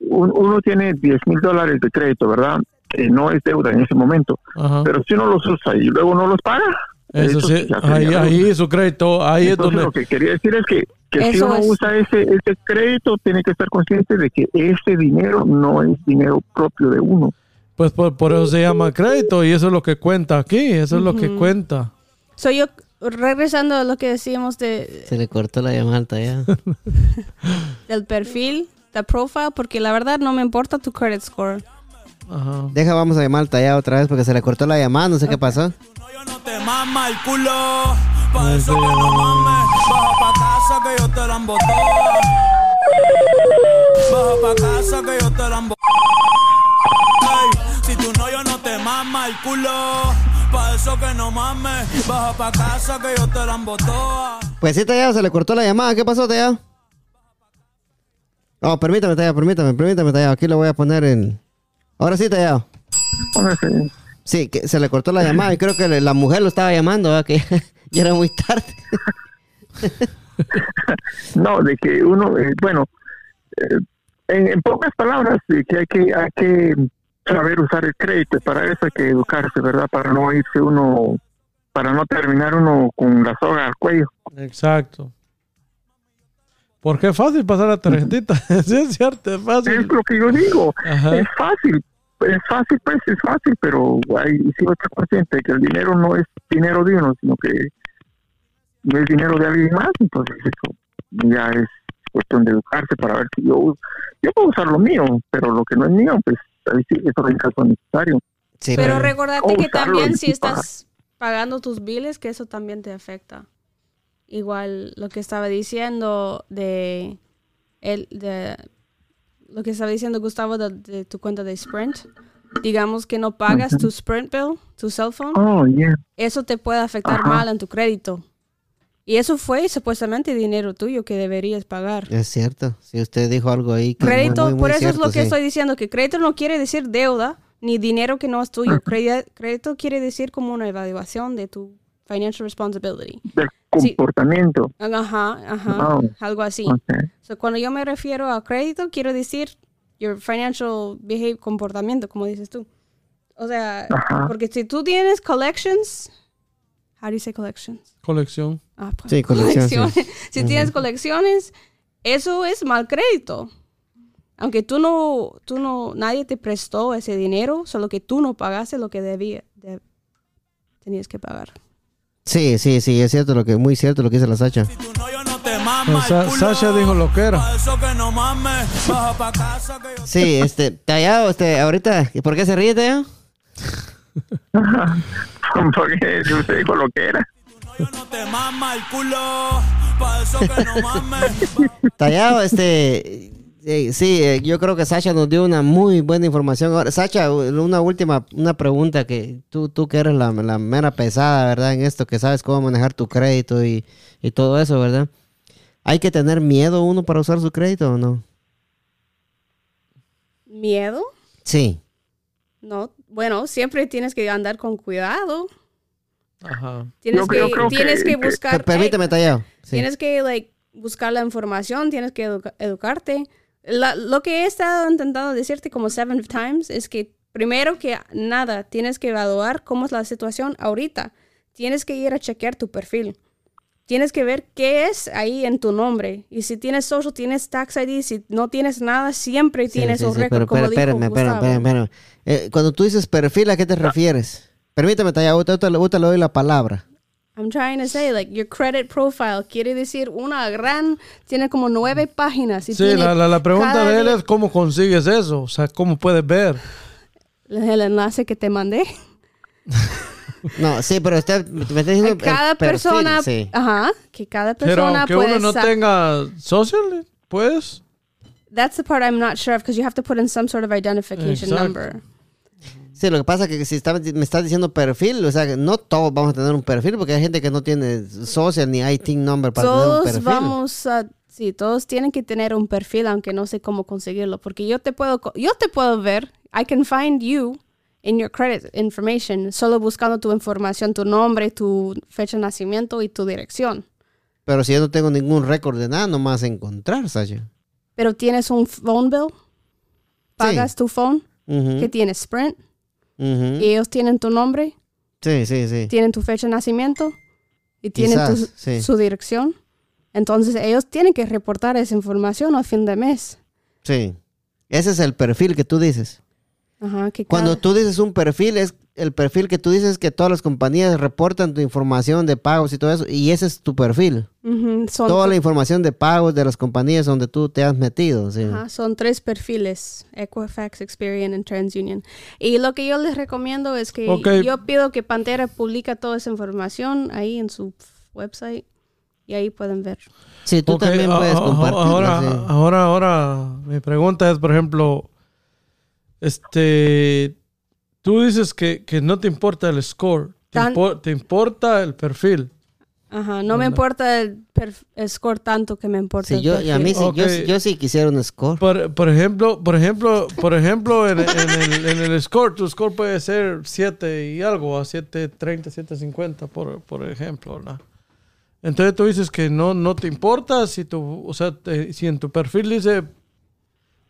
un- uno tiene 10 mil dólares de crédito, ¿verdad? Que no es deuda en ese momento. Ajá. Pero si uno los usa y luego no los paga, Eso sí, ahí, deuda. ahí su crédito, ahí es donde... lo que quería decir es que, que si uno es- usa ese, ese crédito, tiene que estar consciente de que ese dinero no es dinero propio de uno. Pues por, por eso se llama crédito y eso es lo que cuenta aquí, eso es lo que cuenta. Soy yo, regresando a lo que decíamos de, Se le cortó la llamada ya. del perfil, del profile, porque la verdad no me importa tu credit score. Ajá. Deja, vamos a llamar al tallado otra vez porque se le cortó la llamada, no sé qué pasó. Yo no te mama el culo. Pa' eso que no mames. Baja pa' casa que yo te la emboto. Baja pa' casa que yo te la emboto. Ey, si tu novio no te mama el culo. Pa' eso que no mames. Baja pa' casa que yo te la emboto. Pues sí, tallado, se le cortó la llamada. ¿Qué pasó, tallado? Oh, permítame, tallado, permítame, permítame, tallado. Aquí lo voy a poner en... Ahora sí. Póngase- Sí, que se le cortó la llamada y creo que le- la mujer lo estaba llamando, ¿verdad? que ya era muy tarde. No, de que uno, eh, bueno, eh, en, en pocas palabras, de que hay que hay que saber usar el crédito. Para eso hay que educarse, ¿verdad? Para no irse uno, para no terminar uno con la soga al cuello. Exacto. Porque es fácil pasar la tarjetita. sí, es cierto, es Es fácil. lo que yo digo. Ajá. Es fácil, es fácil, pues es fácil, pero hay sí estar consciente que el dinero no es dinero de uno, sino que no es dinero de alguien más, entonces eso ya es cuestión de educarse para ver si yo yo puedo usar lo mío, pero lo que no es mío, pues eso en caso necesario. Sí, Pero pero- recordate o que también si estás pagando tus biles, que eso también te afecta. Igual lo que estaba diciendo de, el, de lo que estaba diciendo Gustavo de, de tu cuenta de Sprint. Digamos que no pagas tu Sprint bill, tu cell phone, Oh, yeah. eso te puede afectar Ajá. mal en tu crédito. Y eso fue supuestamente dinero tuyo que deberías pagar. Es cierto. Si usted dijo algo ahí que muy, Crédito, muy, muy por eso cierto, es lo que sí. estoy diciendo, que crédito no quiere decir deuda ni dinero que no es tuyo. Crédito quiere decir como una evaluación de tu financial responsibility. Del Sí. comportamiento. Ajá, ajá, Oh. algo así. Okay. So, cuando yo me refiero a crédito, quiero decir your financial behavior, comportamiento, como dices tú. O sea, Ajá. porque si tú tienes collections, how do you say collections? Colección. Ah, pues, Sí, colección, sí. colecciones. Si tienes colecciones, eso es mal crédito. Aunque tú no, tú no, nadie te prestó ese dinero, solo que tú no pagaste lo que debía, de- tenías que pagar. Sí, sí, sí, es cierto lo que, muy cierto lo que dice la Sacha. Si mama Sa- Sasha dijo lo que era. Sí, este, Tallado, este, ahorita, ¿y por qué se ríe, Tallado? Porque usted dijo lo que era. novio no te mama el culo, pa' eso que no mames. Tallado, este, eh, sí, eh, yo creo que Sacha nos dio una muy buena información. Ahora, Sacha, una última, una pregunta que tú, tú que eres la, la mera pesada, ¿verdad? En esto, que sabes cómo manejar tu crédito y, y todo eso, ¿verdad? ¿Hay que tener miedo uno para usar su crédito o no? ¿Miedo? Sí. No. Bueno, siempre tienes que andar con cuidado. Ajá. Tienes Yo que, creo tienes que- que, que- buscar. Per- permíteme, Tallado. Sí. Tienes que like, buscar la información, tienes que educa- educarte. La- lo que he estado intentando decirte como seven times es que primero que nada, tienes que evaluar cómo es la situación ahorita. Tienes que ir a chequear tu perfil. Tienes que ver qué es ahí en tu nombre. Y si tienes social, tienes tax ID. Si no tienes nada, siempre Sí, tienes sí, un sí, récord, pero, como pero, dijo espérame, espérame, espérame, espérame. Eh, cuando tú dices perfil, ¿a qué te refieres? Permíteme, Tallado, ahorita, le doy la palabra. I'm trying to say, like, your credit profile quiere decir una gran, tiene como nueve páginas. Y Sí, tiene la, la, la pregunta de él día- es cómo consigues eso, o sea, cómo puedes ver. el enlace que te mandé. No, sí, pero usted me está diciendo cada perfil, persona, sí. ajá, que cada Pero persona aunque puede uno no tenga social, pues. That's the part I'm not sure of because you have to put in some sort of identification Exacto. number. Sí, lo que pasa es que si está- me estás diciendo perfil, o sea, que no todos vamos a tener un perfil, porque hay gente que no tiene social ni IT number para tener un Todos perfil. vamos a sí, todos tienen que tener un perfil aunque no sé cómo conseguirlo, porque yo te puedo yo te puedo ver, I can find you in your credit information solo buscando tu información, tu nombre, tu fecha de nacimiento y tu dirección. Pero si yo no tengo ningún récord de nada, nomás encontrar, Sasha. Pero tienes un phone bill? ¿Pagas tu phone? Que tienes Sprint? Y ellos tienen tu nombre, Sí, sí, sí. tienen tu fecha de nacimiento y tienen tu- Quizás, sí. su dirección. Entonces ellos tienen que reportar esa información a fin de mes. Sí. Ese es el perfil que tú dices. Ajá, que Cuando cada- tú dices un perfil, es el perfil que tú dices que todas las compañías reportan tu información de pagos y todo eso, y ese es tu perfil. Ujú, son, Toda la información de pagos de las compañías donde tú te has metido. Sí. ajá, son tres perfiles, Equifax, Experian y TransUnion. Y lo que yo les recomiendo es que Ok. yo pido que Pantera publica toda esa información ahí en su website y ahí pueden ver. Sí, tú Ok, también puedes compartirlo. Ahora, sí. ahora, ahora, mi pregunta es, por ejemplo, este, tú dices que, que no te importa el score, te, Tan- impo- te importa el perfil. Ajá, no me importa el, score tanto que me importa Sí, el yo, y a mí sí, yo, yo sí quisiera un score. Por, por ejemplo, por ejemplo, por ejemplo, en, en el, en el score, tu score puede ser 7 y algo, a 7.30, 7.50, por, por ejemplo, ¿verdad? Entonces tú dices que no, no te importa si tu, o sea, te- si en tu perfil dice,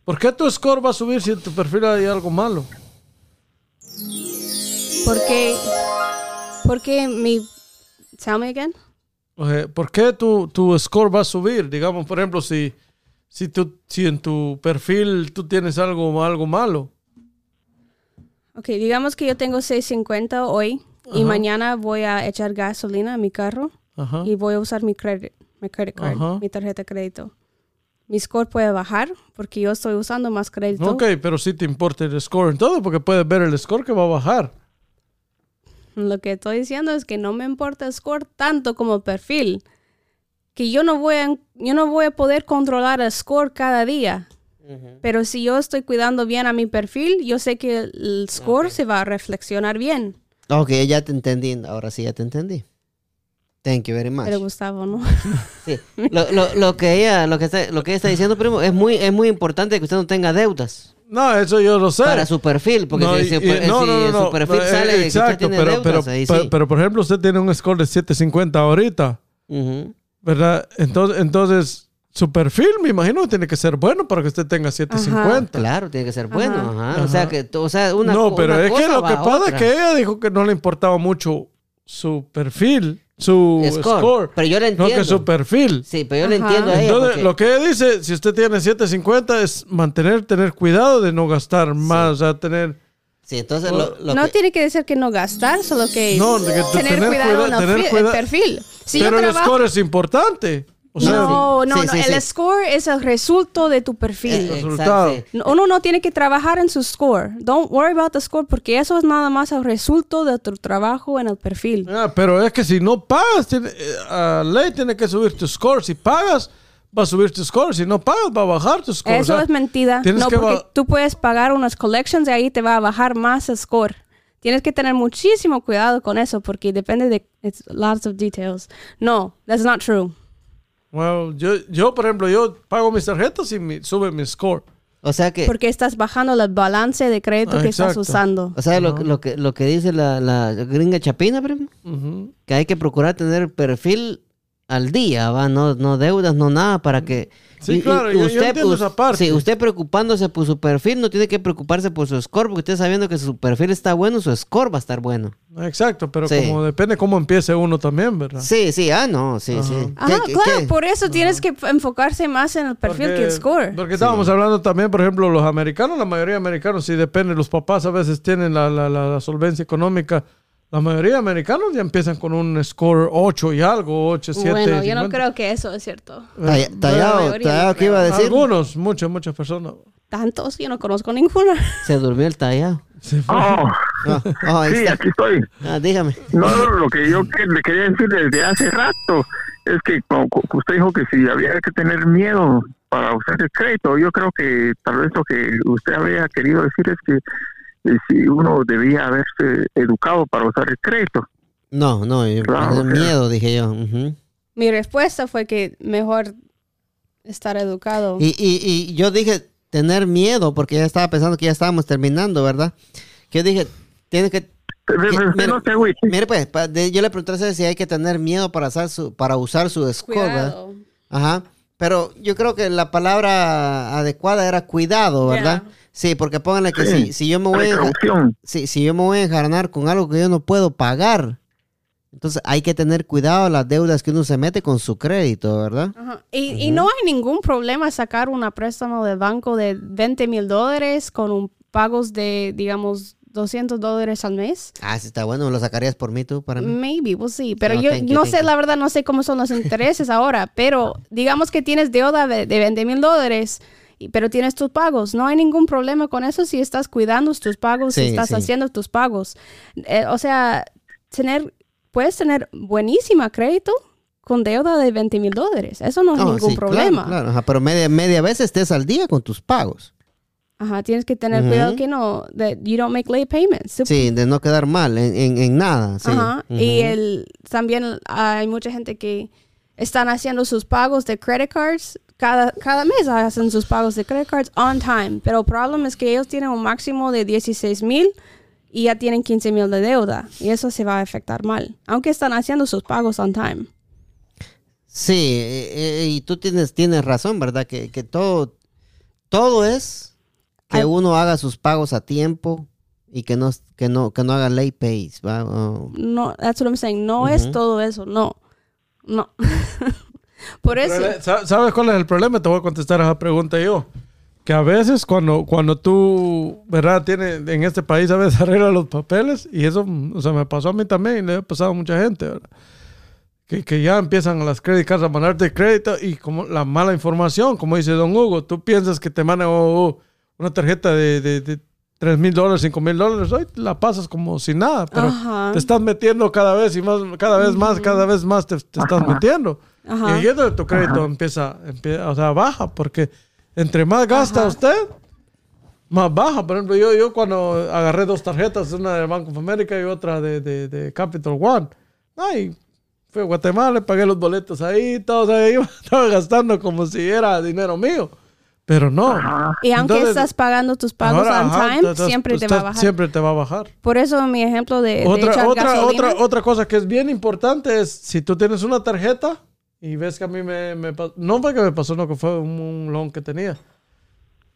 ¿por qué tu score va a subir si en tu perfil hay algo malo? Porque, porque mi... Tell me again. ¿Por qué tu, tu score va a subir? Digamos, por ejemplo, si, si, tú, si en tu perfil tú tienes algo, algo malo. Ok, digamos que yo tengo 650 hoy y mañana voy a echar gasolina a mi carro Ajá. y voy a usar mi credit, mi credit card, Ajá. mi tarjeta de crédito. Mi score puede bajar porque yo estoy usando más crédito. Ok, pero sí te importa el score en todo porque puedes ver el score que va a bajar. Lo que estoy diciendo es que no me importa el score tanto como el perfil. Que yo no voy a, yo no voy a poder controlar el score cada día. Pero si yo estoy cuidando bien a mi perfil, yo sé que el score se va a reflexionar bien. Ok, ya te entendí. Ahora sí ya te entendí. Thank you very much. Pero Gustavo, ¿no? Sí. Lo, lo, lo que ella, lo que está, lo que ella está diciendo, primo, es muy, es muy importante que usted no tenga deudas No, eso yo lo sé. para su perfil, porque No, si, y- si- y- si no, no, en no, su perfil no, eh, sale de que usted exacto, tiene pero, deudas, pero, ahí pero, sí. pero, por ejemplo, usted tiene un score de 750 ahorita. ¿verdad? Entonces, entonces su perfil, me imagino, que tiene que ser bueno para que usted tenga 750. Claro, tiene que ser bueno. Ajá. ajá. O sea, que, o sea, una no, pero una es que lo que pasa otra. es que ella dijo que no le importaba mucho su perfil, su Score. score. Pero yo le No entiendo. que su perfil. Sí, pero yo le entiendo a ella. Entonces, porque- lo que ella dice, si usted tiene 750, es mantener, tener cuidado de no gastar más, o sea, tener... Sí, entonces lo, lo no que- tiene que decir que no gastar, solo que No, que tener, tener cuidado cuida- en el, tener fi- el perfil. Si yo Pero el trabajo- score es importante. O sea, no, no, Sí, no, sí, el sí. score es el resultado de tu perfil. Eh, resultado. exacto, sí. Uno no tiene que trabajar en su score. Don't worry about the score porque eso es nada más el resultado de tu trabajo en el perfil. ah, pero es que si no pagas, tiene, eh, a ley tiene que subir tu score. Si pagas, va a subir tu score. Si no pagas, va a bajar tu score. Eso O sea, es mentira. tienes No, que porque va- tú puedes pagar unas collections y ahí te va a bajar más el score. Tienes que tener muchísimo cuidado con eso porque depende de it's lots of details. No, that's not true. Well, yo, yo, por ejemplo, yo pago mis tarjetas y mi- sube mi score. O sea que, Porque estás bajando el balance de crédito Ah, que estás usando. o sea, lo, lo que, lo que dice la, la gringa chapina, primo, que hay que procurar tener perfil al día, va, no, no deudas, no nada, para que... Sí, claro, yo- yo entiendo us- esa parte. Sí, usted preocupándose por su perfil, no tiene que preocuparse por su score, porque usted sabiendo que su perfil está bueno, su score va a estar bueno. Exacto, pero Sí. como depende cómo empiece uno también, ¿verdad? Sí, sí, ah, no, sí, sí. Ajá, ¿Qué- qué- claro, qué? por eso tienes que enfocarse más en el perfil que el score. Porque estábamos hablando también, por ejemplo, los americanos, la mayoría de americanos, sí depende, los papás a veces tienen la, la- la- la solvencia económica. La mayoría de americanos ya empiezan con un score 8 y algo, 8, 7. bueno, yo no 50. creo que eso es cierto. Talla- la Tallado, tallado, no ¿qué iba a decir? Algunos, muchas, muchas personas. Tantos, yo no conozco ninguna. Se durmió el tallado. Se fue. Oh, Ah, ah, ahí sí, está. aquí estoy. Ah, dígame. No, lo que yo que- le quería decir desde hace rato es que como usted dijo que si había que tener miedo para usar el crédito, yo creo que tal vez lo que usted había querido decir es que si uno debía haberse educado para usar el crédito. No, no, yo- Claro, miedo, dije yo. Mi respuesta fue que mejor estar educado. y, y, y yo dije tener miedo, porque ya estaba pensando que ya estábamos terminando, ¿verdad? Que yo dije, tiene que... Pero, que- pero usted mira, no mire, pues, pa- de- yo le pregunté a usted si hay que tener miedo para usar su, para usar su score, ¿verdad? Cuidado. Ajá. Pero yo creo que la palabra adecuada era cuidado, ¿verdad? Sí, porque pónganle que Sí. si, si yo me voy a... Si, si yo me voy a enjarnar con algo que yo no puedo pagar, entonces hay que tener cuidado las deudas que uno se mete con su crédito, ¿verdad? Ajá. Y, y no hay ningún problema sacar una préstamo del banco de 20 mil dólares con un pagos de, digamos, 200 dólares al mes. Ah, sí, está bueno, lo sacarías por mí tú, para mí. Maybe, we'll see. Pero No, yo you, no sé, you. la verdad, no sé cómo son los intereses ahora. Pero digamos que tienes deuda de, de 20 mil dólares, pero tienes tus pagos. No hay ningún problema con eso si estás cuidando tus pagos, si Sí, estás sí. haciendo tus pagos. Eh, o sea, tener, puedes tener buenísima crédito con deuda de 20 mil dólares. Eso no es ningún sí, problema. claro, ajá, pero media, media vez estés al día con tus pagos. Ajá, tienes que tener cuidado que no, that you don't make late payments. Sí, de no quedar mal en, en- en nada. Sí. Ajá. Y el, también hay mucha gente que están haciendo sus pagos de credit cards. Cada, cada mes hacen sus pagos de credit cards on time. Pero el problema es que ellos tienen un máximo de 16 mil y ya tienen 15 mil de deuda. Y eso se va a afectar mal. Aunque están haciendo sus pagos on time. Sí, eh, eh, y tú tienes, tienes razón, ¿verdad? Que, que todo, todo es que uno haga sus pagos a tiempo y que no, que no, que no haga late pays, No, that's what I'm saying. No es todo eso. No. No. Por eso. Pero, ¿sa- ¿Sabes cuál es el problema? Te voy a contestar a esa pregunta yo. Que a veces cuando, cuando tú, ¿verdad? Tiene, en este país a veces arregla los papeles y eso, o sea, me pasó a mí también y le ha pasado a mucha gente, ¿verdad? Que, que ya empiezan las credit cards a mandarte crédito y como la mala información, como dice Don Hugo, tú piensas que te mandan oh, oh, una tarjeta de, de, de 3 mil dólares, 5 mil dólares, hoy la pasas como sin nada, pero Ajá. te estás metiendo cada vez y más, cada vez más, cada vez más te, te estás metiendo. Ajá. Y donde tu crédito empieza, empieza, o sea, baja, porque entre más gasta Ajá. usted, más baja. Por ejemplo, yo, yo cuando agarré dos tarjetas, una de Bank of America y otra de, de, de Capital One, ay, fui a Guatemala, pagué los boletos ahí, todo, o sea, estaba gastando como si era dinero mío. Pero no. Ajá. Y aunque Entonces, estás pagando tus pagos ahora, on ajá, time, estás- siempre te va a bajar. Siempre te va a bajar. Por eso mi ejemplo de, de Otra, echar otra, gasolina. otra, otra cosa que es bien importante es si tú tienes una tarjeta y ves que a mí me, me pasó, no fue que me pasó, no que fue un, un loan que tenía,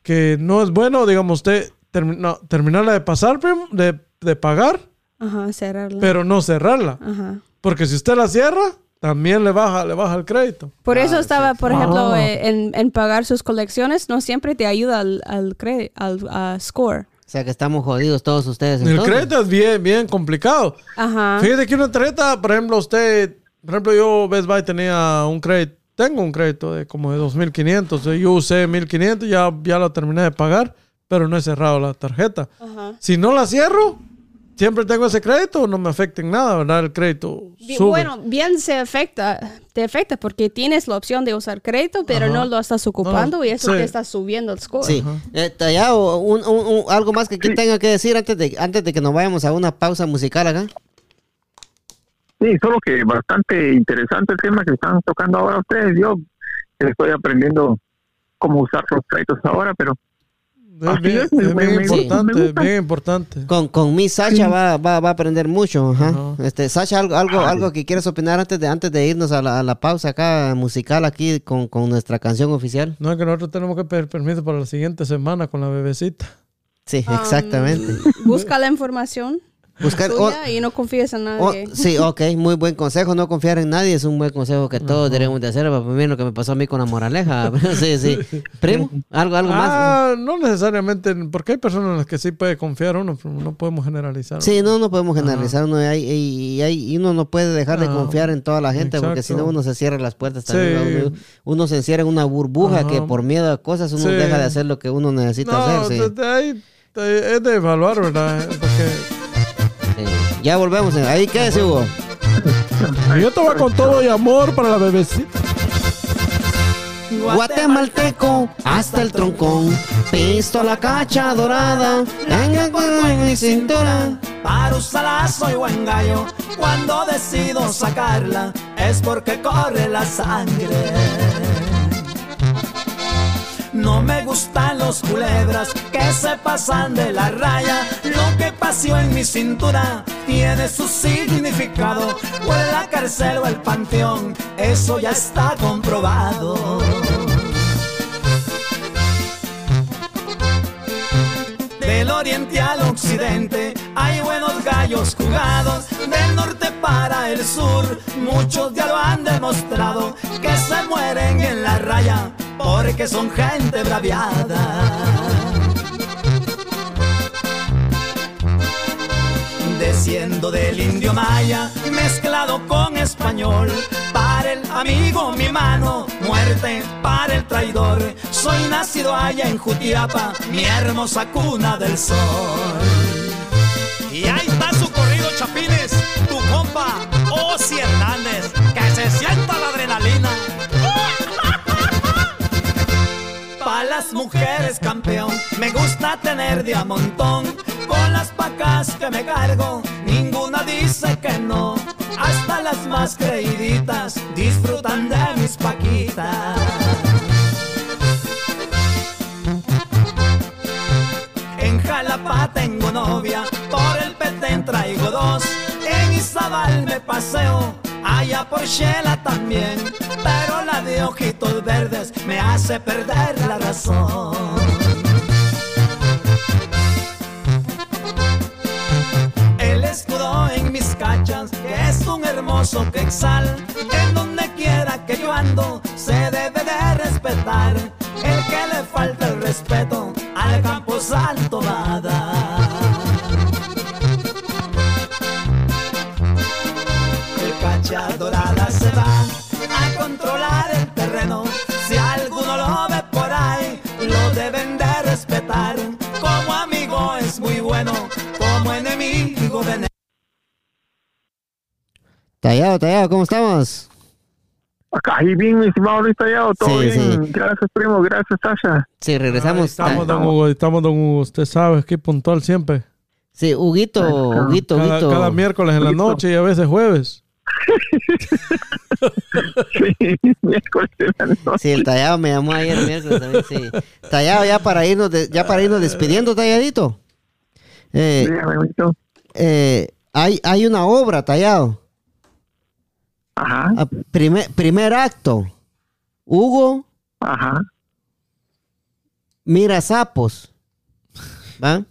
que no es bueno, digamos, usted termi- no, terminarla de pasar, de, de pagar, Ajá, cerrarla. pero no cerrarla. Ajá. Porque si usted la cierra, también le baja, le baja el crédito. Por Ah, eso estaba, por Ah. ejemplo, eh, en, en pagar sus colecciones, no siempre te ayuda al, al, al a score. O sea que estamos jodidos todos ustedes. El entonces. crédito es bien, bien complicado. Ajá. Fíjate que una tarjeta, por ejemplo, usted, por ejemplo, yo Best Buy tenía un crédito, tengo un crédito de como de 2.500. Yo usé 1.500, ya, ya lo terminé de pagar, pero no he cerrado la tarjeta. Ajá. Si no la cierro, siempre tengo ese crédito, no me afecta en nada, ¿verdad? El crédito sube. Bueno, bien se afecta, te afecta porque tienes la opción de usar crédito, pero Ajá. no lo estás ocupando y eso sí. te está subiendo el score. Sí. Eh, Tallado, un- un- un- algo más que aquí tenga que decir antes de, antes de que nos vayamos a una pausa musical acá. Sí, solo que bastante interesante el tema que están tocando ahora ustedes. Yo estoy aprendiendo cómo usar los créditos ahora, pero es bien, es, es bien me- importante, me bien importante. Con, con mi Sacha va, va, va a aprender mucho. Ajá. Ajá. Este, Sacha, algo, algo, algo que quieres opinar antes de, antes de irnos a la, a la pausa acá musical aquí con, con nuestra canción oficial. No es que nosotros tenemos que pedir permiso para la siguiente semana con la bebecita. Sí, Um, exactamente. Busca la información Buscar, oh, y no confíes en nadie. sí, ok, muy buen consejo. No confiar en nadie es un buen consejo que todos deberíamos de hacer. Para mí lo que me pasó a mí con la moraleja. sí, sí. Primo, algo, algo más. Ah, no necesariamente, porque hay personas en las que sí puede confiar uno, pero no podemos generalizar. Sí, no, no podemos generalizar. Uno, y, hay- y- hay- y uno no puede dejar de Ah, confiar en toda la gente porque si no exacto. uno se cierra las puertas también. Sí. Uno, uno se encierra en una burbuja Ajá. que por miedo a cosas uno Sí. deja de hacer lo que uno necesita No, hacer. sí. ahí te- es de evaluar, ¿verdad? Porque. Ya volvemos. Ahí quédese, Hugo. yo te voy con todo y amor para la bebecita. Guatemalteco hasta el troncón, pistola cacha dorada, en el cuerpo en mi cintura. Para usarla soy buen gallo. Cuando decido sacarla es porque corre la sangre. No me gustan los culebras que se pasan de la raya. Lo que pasó en mi cintura tiene su significado. O en la cárcel o el panteón, eso ya está comprobado. Del oriente al occidente hay buenos gallos jugados. Del norte para el sur, muchos ya lo han demostrado. Que se mueren en la raya porque son gente braviada. Desciendo del indio maya, mezclado con español. Para el amigo mi mano, muerte para el traidor. Soy nacido allá en Jutiapa, mi hermosa cuna del sol. Y ahí está su corrido, Chapines, tu compa, Osi Hernández, que se sienta la adrenalina. Pa' las mujeres campeón, me gusta tener de a montón. Con las pacas que me cargo, ninguna dice que no. Hasta las más creíditas disfrutan de mis paquitas. En Jalapa tengo novia, por el Petén traigo dos. En Izabal me paseo, allá por Shela también. Pero la de ojitos verdes me hace perder la razón. El escudo en mis cachas, que es un hermoso quexal. En donde quiera que yo ando, se debe de respetar. El que le falta el respeto, al campo santo va a dar. El cacha dorada se va a controlar el terreno. Si alguno lo ve por ahí, lo deben de respetar. Como amigo es muy bueno, como enemigo veneno. Tallado, tallado, ¿cómo estamos? acá ahí bien, mi estimado Luis Tallado, todo Sí, bien. sí. Gracias, primo, gracias, Sasha. Sí, Ahí regresamos. estamos, Ta- don Hugo, ahí estamos, don Hugo. Usted sabe, aquí puntual siempre. Sí, Huguito, Huguito, Cada, Huguito. cada miércoles en la Huguito. noche y a veces jueves. Sí, miércoles de la noche. Sí, el tallado me llamó ayer miércoles también, sí. Tallado ya para irnos, de- ya para irnos despidiendo, talladito. Eh, Dígame, eh, hay, hay una obra, tallado. Ajá, Ah, primer, primer acto. Hugo ajá. mira sapos. ¿Va?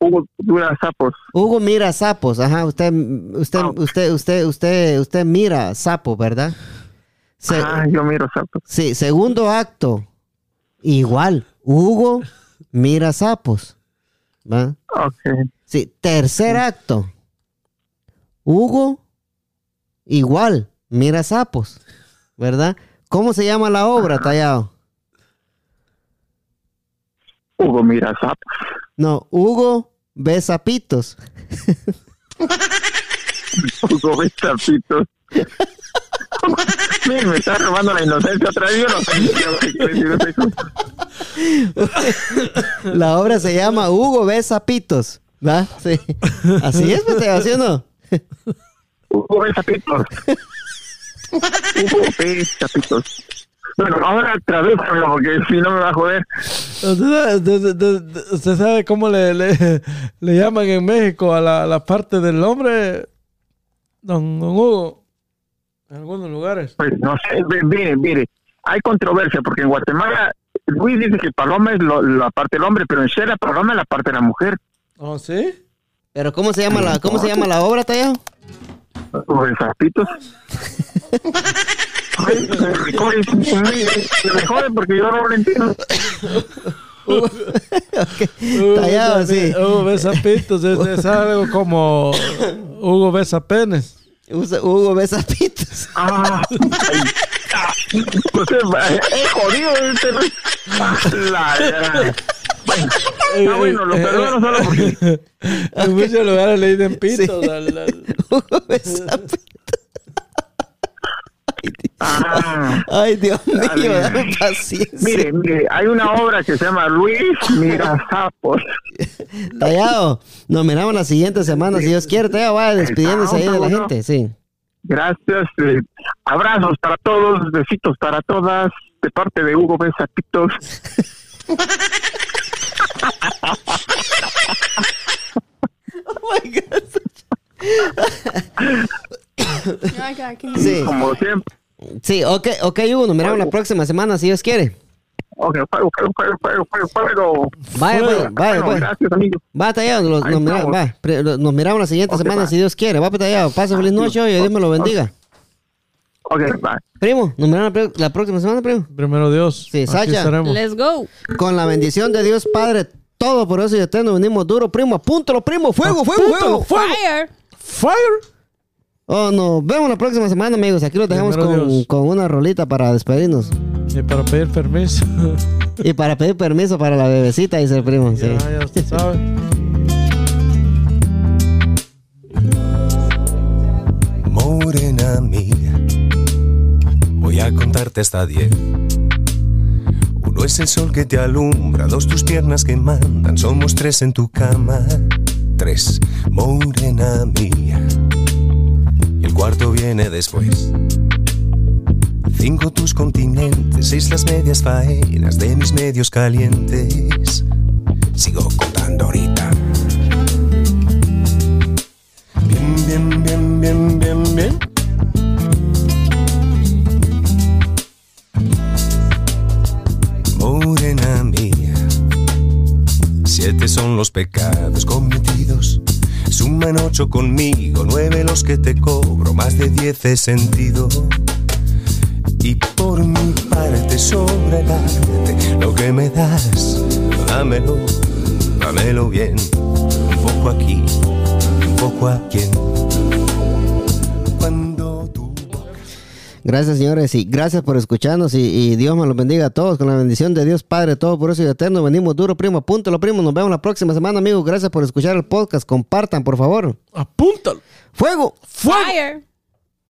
Hugo Dura Sapos. Hugo mira sapos, ajá, usted, usted, Ah. usted, usted, usted, usted mira sapos, ¿verdad? Se- Ah, yo miro sapos. sí, segundo acto, igual, Hugo mira sapos, ¿va? Ok. Sí, tercer acto. Hugo, igual, mira sapos, ¿verdad? ¿Cómo se llama la obra, Tallado? Hugo mira sapos. No, Hugo ve sapitos. Hugo ve sapitos. Mire, me está robando la inocencia otra vez. No. La obra se llama Hugo ve sapitos, ¿va? Sí. Así es, pues, ¿sí o no? Hugo ve sapitos. Hugo ve sapitos. Bueno, ahora tradúzcamelo porque si no me va a joder. ¿Usted sabe, usted- usted- usted sabe cómo le, le, le llaman en México a la, la parte del hombre? Don, don Hugo. En algunos lugares. Pues no sé, mire, mire, hay controversia porque en Guatemala Luis dice que paloma es lo- la parte del hombre, pero en sí la paloma es la parte de la mujer. ¿Oh, sí? Pero ¿cómo se llama la, cómo se llama la obra, Tallado? Hugo ve sapitos. Ay, ¿cómo es? Me jode porque yo no lo entiendo. Tallado, sí. Hugo besa pitos. Es, es algo como Hugo besa penes. Usa- Hugo ve sapitos. Ah, ah, usted va- es jodido este. La. Bueno, ah, bueno, lo perdono solo porque. En muchos lugares le dicen pitos. al- al- Hugo ve sapitos. Ah, Ay, Dios mío, dame paciencia. mire, mire, hay una obra que se llama Luis Mira Sapos. Tallado, nos miramos la siguiente semana, si Dios quiere. Tallado, vaya despidiéndose ahí de la gente, sí. Gracias. eh, abrazos para todos, besitos para todas, de parte de Hugo B. Sapitos. Ay, God, Sí, Como siempre. sí, ok, ok, Hugo, nos miramos la próxima semana, si Dios quiere. Ok, fuego, fuego, fuego, fuego, fuego, fuego. Vaya, pues, vaya, Bueno, pues. Gracias, amigo. Va, Tallado, nos, nos mira- estamos. va, pre- nos miramos la siguiente semana, si Dios quiere. Va, pues, Tallado, pase feliz noche hoy, Dios me lo bendiga. Ok, bye. Primo, nos miramos la, próxima semana, primo. Primero Dios. Sí, Sacha. Let's go. Con la bendición de Dios Padre, todo por eso y eterno, venimos duro, primo. Apúntalo, primo. Fuego, fuego, Apúntalo, fuego. Fire. Fire. Oh, nos vemos la próxima semana, amigos. Aquí los dejamos con, con una rolita para despedirnos. Y para pedir permiso. Y para pedir permiso para la bebecita, dice el primo. Sí. ya, ya usted sabe. Morena mía, voy a contarte hasta diez. Uno es el sol que te alumbra, dos tus piernas que mandan, somos tres en tu cama. Tres, morena mía, cuarto viene después. Cinco tus continentes, seis las medias faenas de mis medios calientes. Sigo contando ahorita. Bien, bien, bien, bien, bien, bien. Morena mía, siete son los pecados cometidos. Suman ocho conmigo, nueve los que te cobro, más de diez he sentido. Y por mi parte sobra darte lo que me das, dámelo, dámelo bien, un poco aquí, un poco aquí. Cuando tú Gracias, señores, y gracias por escucharnos. Y, y Dios me los bendiga a todos. Con la bendición de Dios Padre, todo por eso y eterno. Venimos duro, primo. Apúntalo, primo. Nos vemos la próxima semana, amigos. Gracias por escuchar el podcast. Compartan, por favor. Apúntalo. ¡Fuego! Fire.